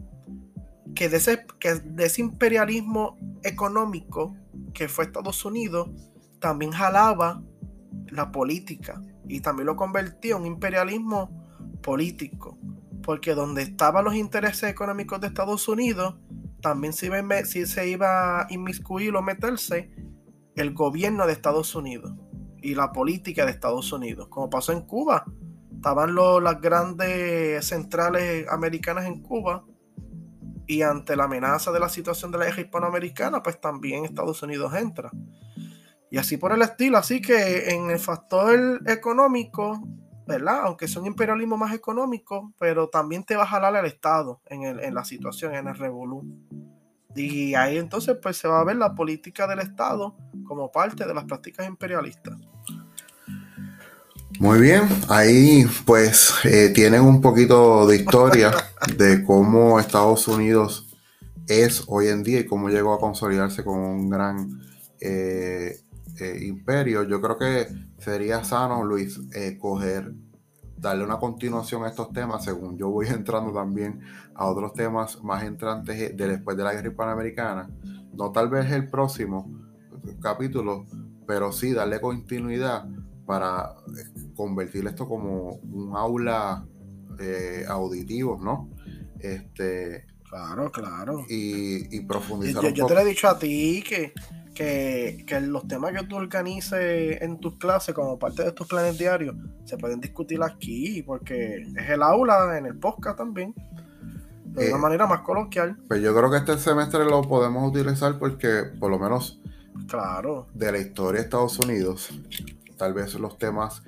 que de ese, que de ese imperialismo económico que fue Estados Unidos también jalaba la política y también lo convirtió en un imperialismo político. Porque donde estaban los intereses económicos de Estados Unidos también se iba, se iba a inmiscuir o meterse el gobierno de Estados Unidos y la política de Estados Unidos como pasó en Cuba estaban las grandes centrales americanas en Cuba y ante la amenaza de la situación de la guerra hispanoamericana, pues también Estados Unidos entra. Y así por el estilo, así que en el factor económico, ¿verdad? Aunque es un imperialismo más económico, pero también te va a jalar al Estado en, en la situación, en el revolú. Y ahí entonces pues se va a ver la política del Estado como parte de las prácticas imperialistas. Muy bien, ahí pues eh, tienen un poquito de historia de cómo Estados Unidos es hoy en día y cómo llegó a consolidarse como un gran eh, eh, imperio. Yo creo que sería sano, Luis, coger, darle una continuación a estos temas, según yo voy [laughs] entrando también a otros temas más entrantes de después de la guerra hispanoamericana. No tal vez el próximo capítulo, pero sí darle continuidad para convertir esto como un aula eh, auditivo, ¿no? Este, claro, claro. Y, profundizar. Yo, yo te lo he dicho a ti que, que, los temas que tú organices en tus clases como parte de tus planes diarios se pueden discutir aquí porque es el aula en el podcast también. De una eh, manera más coloquial. Pues yo creo que este semestre lo podemos utilizar porque por lo menos claro. de la historia de Estados Unidos tal vez los temas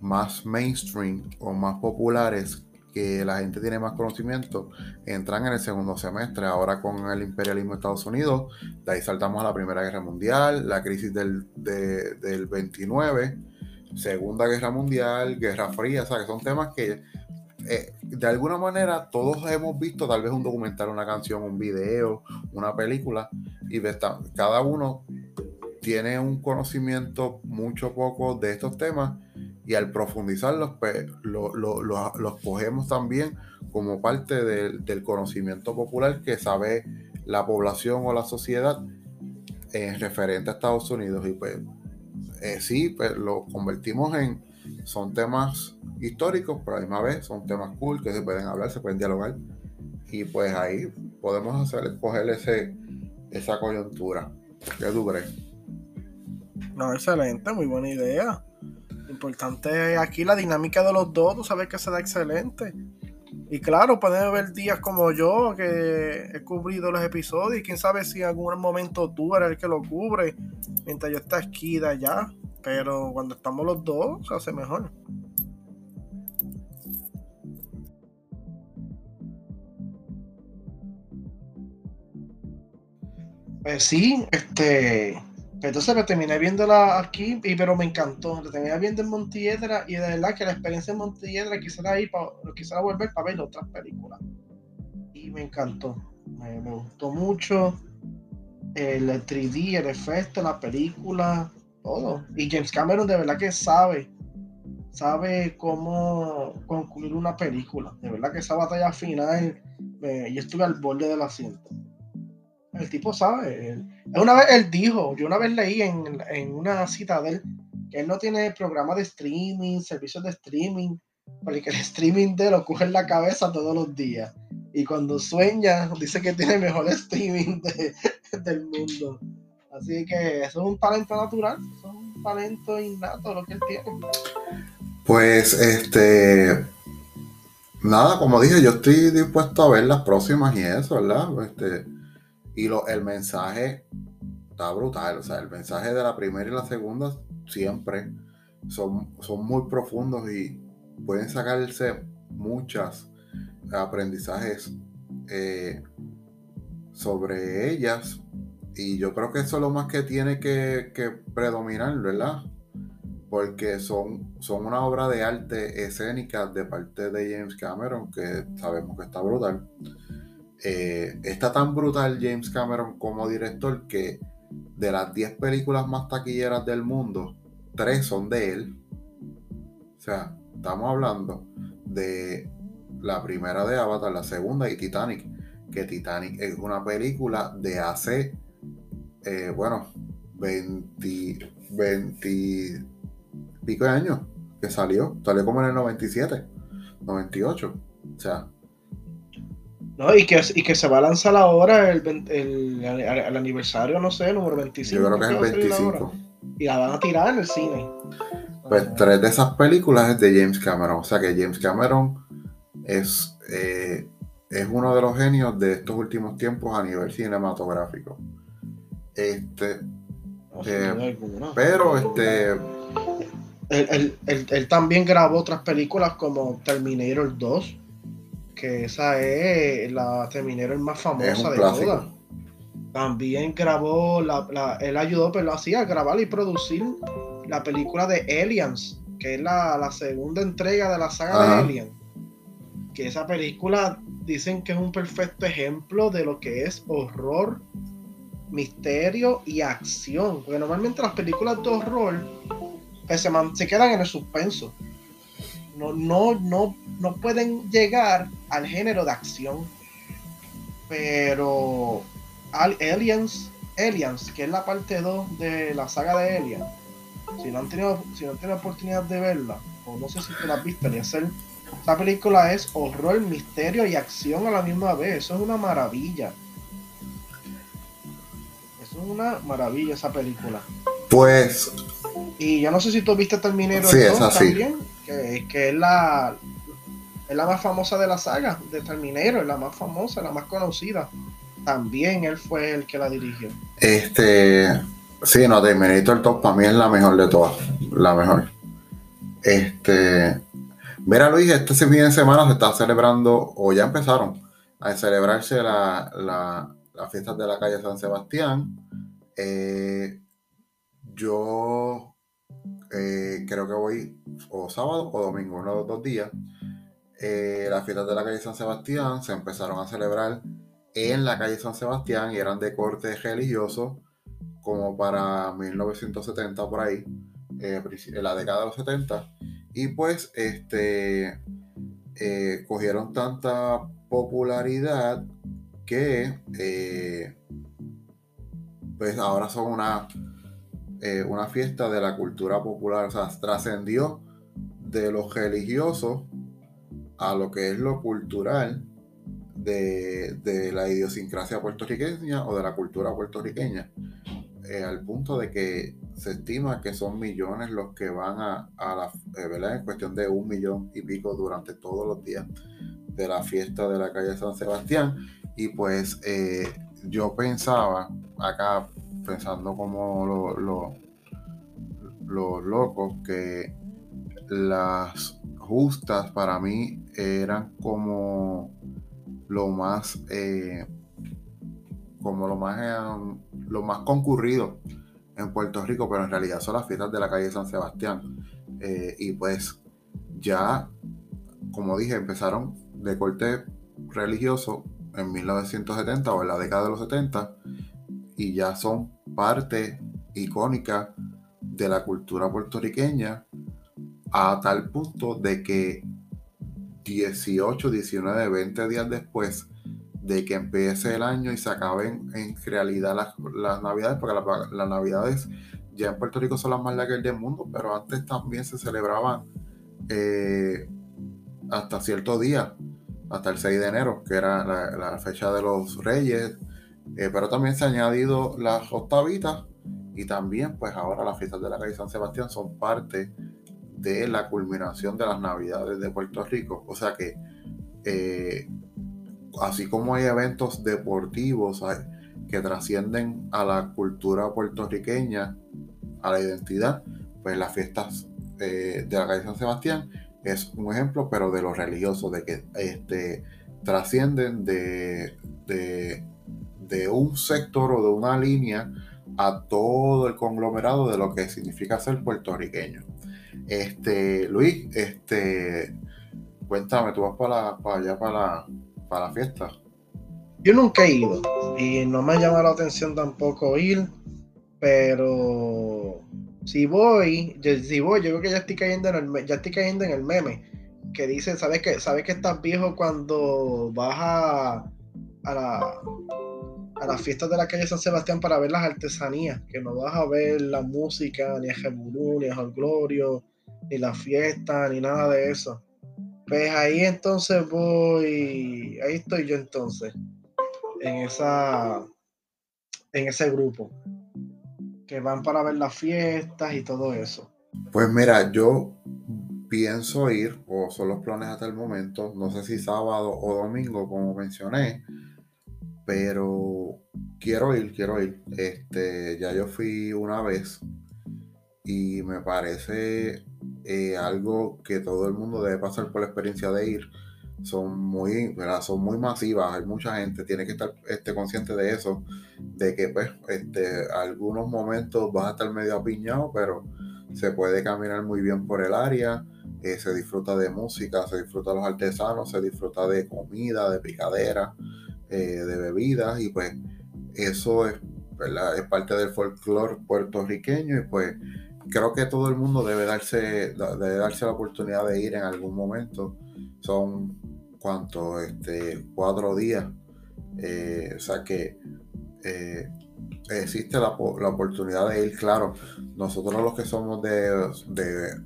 más mainstream o más populares que la gente tiene más conocimiento entran en el segundo semestre. Ahora con el imperialismo de Estados Unidos, de ahí saltamos a la Primera Guerra Mundial, la crisis del, del 29, Segunda Guerra Mundial, Guerra Fría, o sea, que son temas que eh, de alguna manera todos hemos visto tal vez un documental, una canción, un video, una película, y cada uno tiene un conocimiento mucho poco de estos temas y al profundizarlos, pues los cogemos también como parte del conocimiento popular que sabe la población o la sociedad en referente a Estados Unidos. Y pues eh, sí, pues lo convertimos en, son temas históricos, pero a la misma vez son temas cool que se pueden hablar, se pueden dialogar. Y pues ahí podemos hacer, escoger ese, esa coyuntura. ¿Qué tú crees? No, excelente, muy buena idea. Importante aquí la dinámica de los dos, tú sabes que se da excelente. Y claro, pueden haber días como yo que he cubrido los episodios y quién sabe si en algún momento tú eres el que lo cubre mientras yo esté aquí de allá. Pero cuando estamos los dos se hace mejor. Pues sí, este entonces me terminé viéndola aquí, y, pero me encantó. La terminé viendo en Montiedra y de verdad que la experiencia en Montiedra quisiera ir quisiera volver para ver otras películas. Y me encantó. Me, gustó mucho el 3D, el efecto, la película, todo. Y James Cameron de verdad que sabe, sabe cómo concluir una película. De verdad que esa batalla final, yo estuve al borde del asiento. El tipo sabe. una vez él dijo, yo una vez leí en, en, una cita de él que él no tiene programa de streaming, servicios de streaming, porque el [laughs] streaming de él coge en la cabeza todos los días. Y cuando sueña, dice que tiene mejor streaming del mundo. Así que eso es un talento natural, es un talento innato lo que él tiene. Pues este nada, como dije, yo estoy dispuesto a ver las próximas y eso, ¿verdad? Este, y el mensaje está brutal. O sea, el mensaje de la primera y la segunda siempre son, son muy profundos y pueden sacarse muchas aprendizajes eh, sobre ellas. Y yo creo que eso es lo más que tiene que, que predominar, ¿verdad? porque son, son una obra de arte escénica de parte de James Cameron, que sabemos que está brutal. Eh, está tan brutal James Cameron como director que de las 10 películas más taquilleras del mundo, 3 son de él. O sea, estamos hablando de la primera de Avatar, la segunda y Titanic. Que Titanic es una película de hace, eh, bueno, 20, 20 pico de años que salió. Salió como en el 97, 98. O sea. No, y que, y que se va a lanzar ahora el, el, el, aniversario, no sé, número 25. Yo creo que es el 25. Y la van a tirar en el cine. Pues tres de esas películas es de James Cameron. O sea que James Cameron es, eh, es uno de los genios de estos últimos tiempos a nivel cinematográfico. Este. Eh, pero este él, también grabó otras películas como Terminator 2, que esa es la Terminator más famosa de todas. También grabó, la, él ayudó, pero lo hacía grabar y producir la película de Aliens, que es la, segunda entrega de la saga de Alien. Que esa película dicen que es un perfecto ejemplo de lo que es horror, misterio y acción. Porque normalmente las películas de horror se, quedan en el suspenso. No, no, no, no pueden llegar al género de acción. Pero Aliens, Aliens, que es la parte 2 de la saga de Aliens, si no han tenido, si no han tenido oportunidad de verla, o no sé si tú la has visto, ni hacer, esta película es horror, misterio y acción a la misma vez. Eso es una maravilla. Eso es una maravilla esa película. Pues y yo no sé si tú viste Terminator sí, 2 también, que, que, es la es la más famosa de la saga de Terminator, es la más famosa, la más conocida. También él fue el que la dirigió. Este, sí, no, Terminator 2 para mí es la mejor de todas, la mejor. Este, mira Luis, este fin de semana se está celebrando, o ya empezaron a celebrarse la, la, las fiestas de la calle San Sebastián. Eh, yo eh, creo que voy o sábado o domingo, uno de los dos días. Eh, las fiestas de la calle San Sebastián se empezaron a celebrar en la calle San Sebastián y eran de corte religioso como para 1970 por ahí, eh, en la década de los 70. Y pues este cogieron tanta popularidad que pues ahora son una eh, una fiesta de la cultura popular, o sea, trascendió de lo religioso a lo que es lo cultural de, la idiosincrasia puertorriqueña o de la cultura puertorriqueña, eh, al punto de que se estima que son millones los que van a, la, eh, ¿verdad? En cuestión de un millón y pico durante todos los días de la fiesta de la calle San Sebastián. Y pues yo pensaba acá pensando como los lo, locos, que las justas para mí eran como lo más eh, como lo más eh, lo más concurrido en Puerto Rico, pero en realidad son las fiestas de la calle San Sebastián. Eh, y pues ya, como dije, empezaron de corte religioso en 1970 o en la década de los 70 y ya son parte icónica de la cultura puertorriqueña a tal punto de que 18, 19, 20 días después de que empiece el año y se acaben en realidad las, navidades, porque las, navidades ya en Puerto Rico son las más largas del mundo, pero antes también se celebraban eh, hasta cierto día, hasta el 6 de enero, que era la fecha de los reyes, eh, pero también se han añadido las octavitas y también pues ahora las fiestas de la calle San Sebastián son parte de la culminación de las navidades de Puerto Rico. O sea que eh, así como hay eventos deportivos que trascienden a la cultura puertorriqueña, a la identidad, pues las fiestas eh, de la calle San Sebastián es un ejemplo, pero de lo religioso, de que este, trascienden de, de, de un sector o de una línea a todo el conglomerado de lo que significa ser puertorriqueño. Este, Luis, este, cuéntame, tú vas para, allá para la, para fiesta. Yo nunca he ido y no me ha llamado la atención tampoco ir, pero si voy, si voy, yo creo que ya estoy cayendo en el, ya estoy cayendo en el meme que dice, ¿sabes que sabes que estás viejo cuando vas a, a la a las fiestas de la calle San Sebastián para ver las artesanías, que no vas a ver la música, ni a Jebulú, ni a Glorio, ni la fiesta, ni nada de eso. Pues ahí entonces voy, ahí estoy yo entonces, en esa, en ese grupo, que van para ver las fiestas y todo eso. Pues mira, yo pienso ir, o son los planes hasta el momento, no sé si sábado o domingo, como mencioné, pero quiero ir, quiero ir. Este, ya yo fui una vez y me parece eh, algo que todo el mundo debe pasar por la experiencia de ir. Son muy, son muy masivas, hay mucha gente, tiene que estar este, consciente de eso, de que pues este, algunos momentos vas a estar medio apiñado, pero se puede caminar muy bien por el área, eh, se disfruta de música, se disfruta de los artesanos, se disfruta de comida, de picadera. Eh, de bebidas y pues eso es, es parte del folclore puertorriqueño y pues creo que todo el mundo debe darse, debe darse la oportunidad de ir en algún momento. Son cuanto este, cuatro días. Eh, o sea que eh, existe la, la, oportunidad de ir, claro. Nosotros los que somos de, de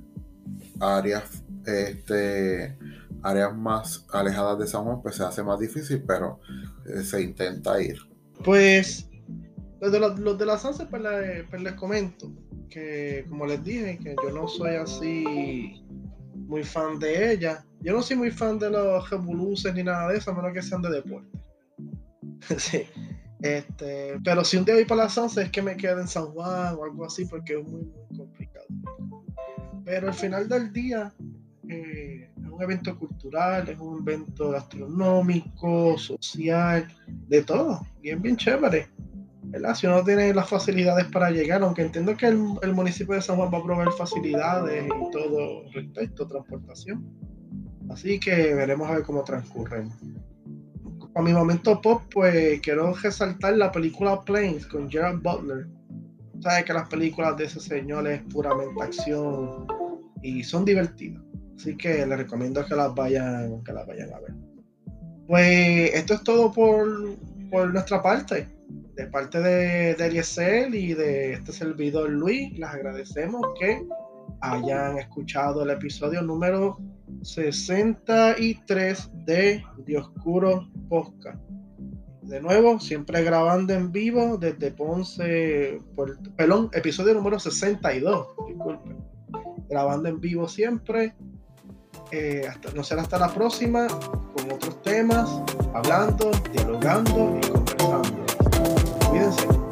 áreas este, áreas más alejadas de San Juan, pues se hace más difícil, pero eh, se intenta ir. Pues los de, los, de la pues, pues, les comento que, como les dije, que yo no soy así muy fan de ella. Yo no soy muy fan de los revoluces ni nada de eso, a menos que sean de deporte. [laughs] sí. Este, pero si un día voy para la Sanse es que me quede en San Juan o algo así, porque es muy, muy complicado. Pero al final del día, eh, es un evento cultural, es un evento gastronómico, social, de todo, bien, bien chévere. ¿verdad? Si uno tiene las facilidades para llegar, aunque entiendo que el, municipio de San Juan va a proveer facilidades y todo respecto, transportación. Así que veremos a ver cómo transcurren. A mi momento pop, pues quiero resaltar la película Planes con Gerald Butler. Sabes que las películas de ese señor es puramente acción y son divertidas. Así que les recomiendo que las vayan, que las vayan a ver. Pues esto es todo por, por nuestra parte. De parte de, de Ariesel y de este servidor Luis, les agradecemos que hayan escuchado el episodio número 63 de Dioscuro Podcast. De nuevo, siempre grabando en vivo desde Ponce, perdón, episodio número 62, disculpen. Grabando en vivo siempre eh, hasta, no será hasta la próxima con otros temas, hablando, dialogando y conversando. Cuídense.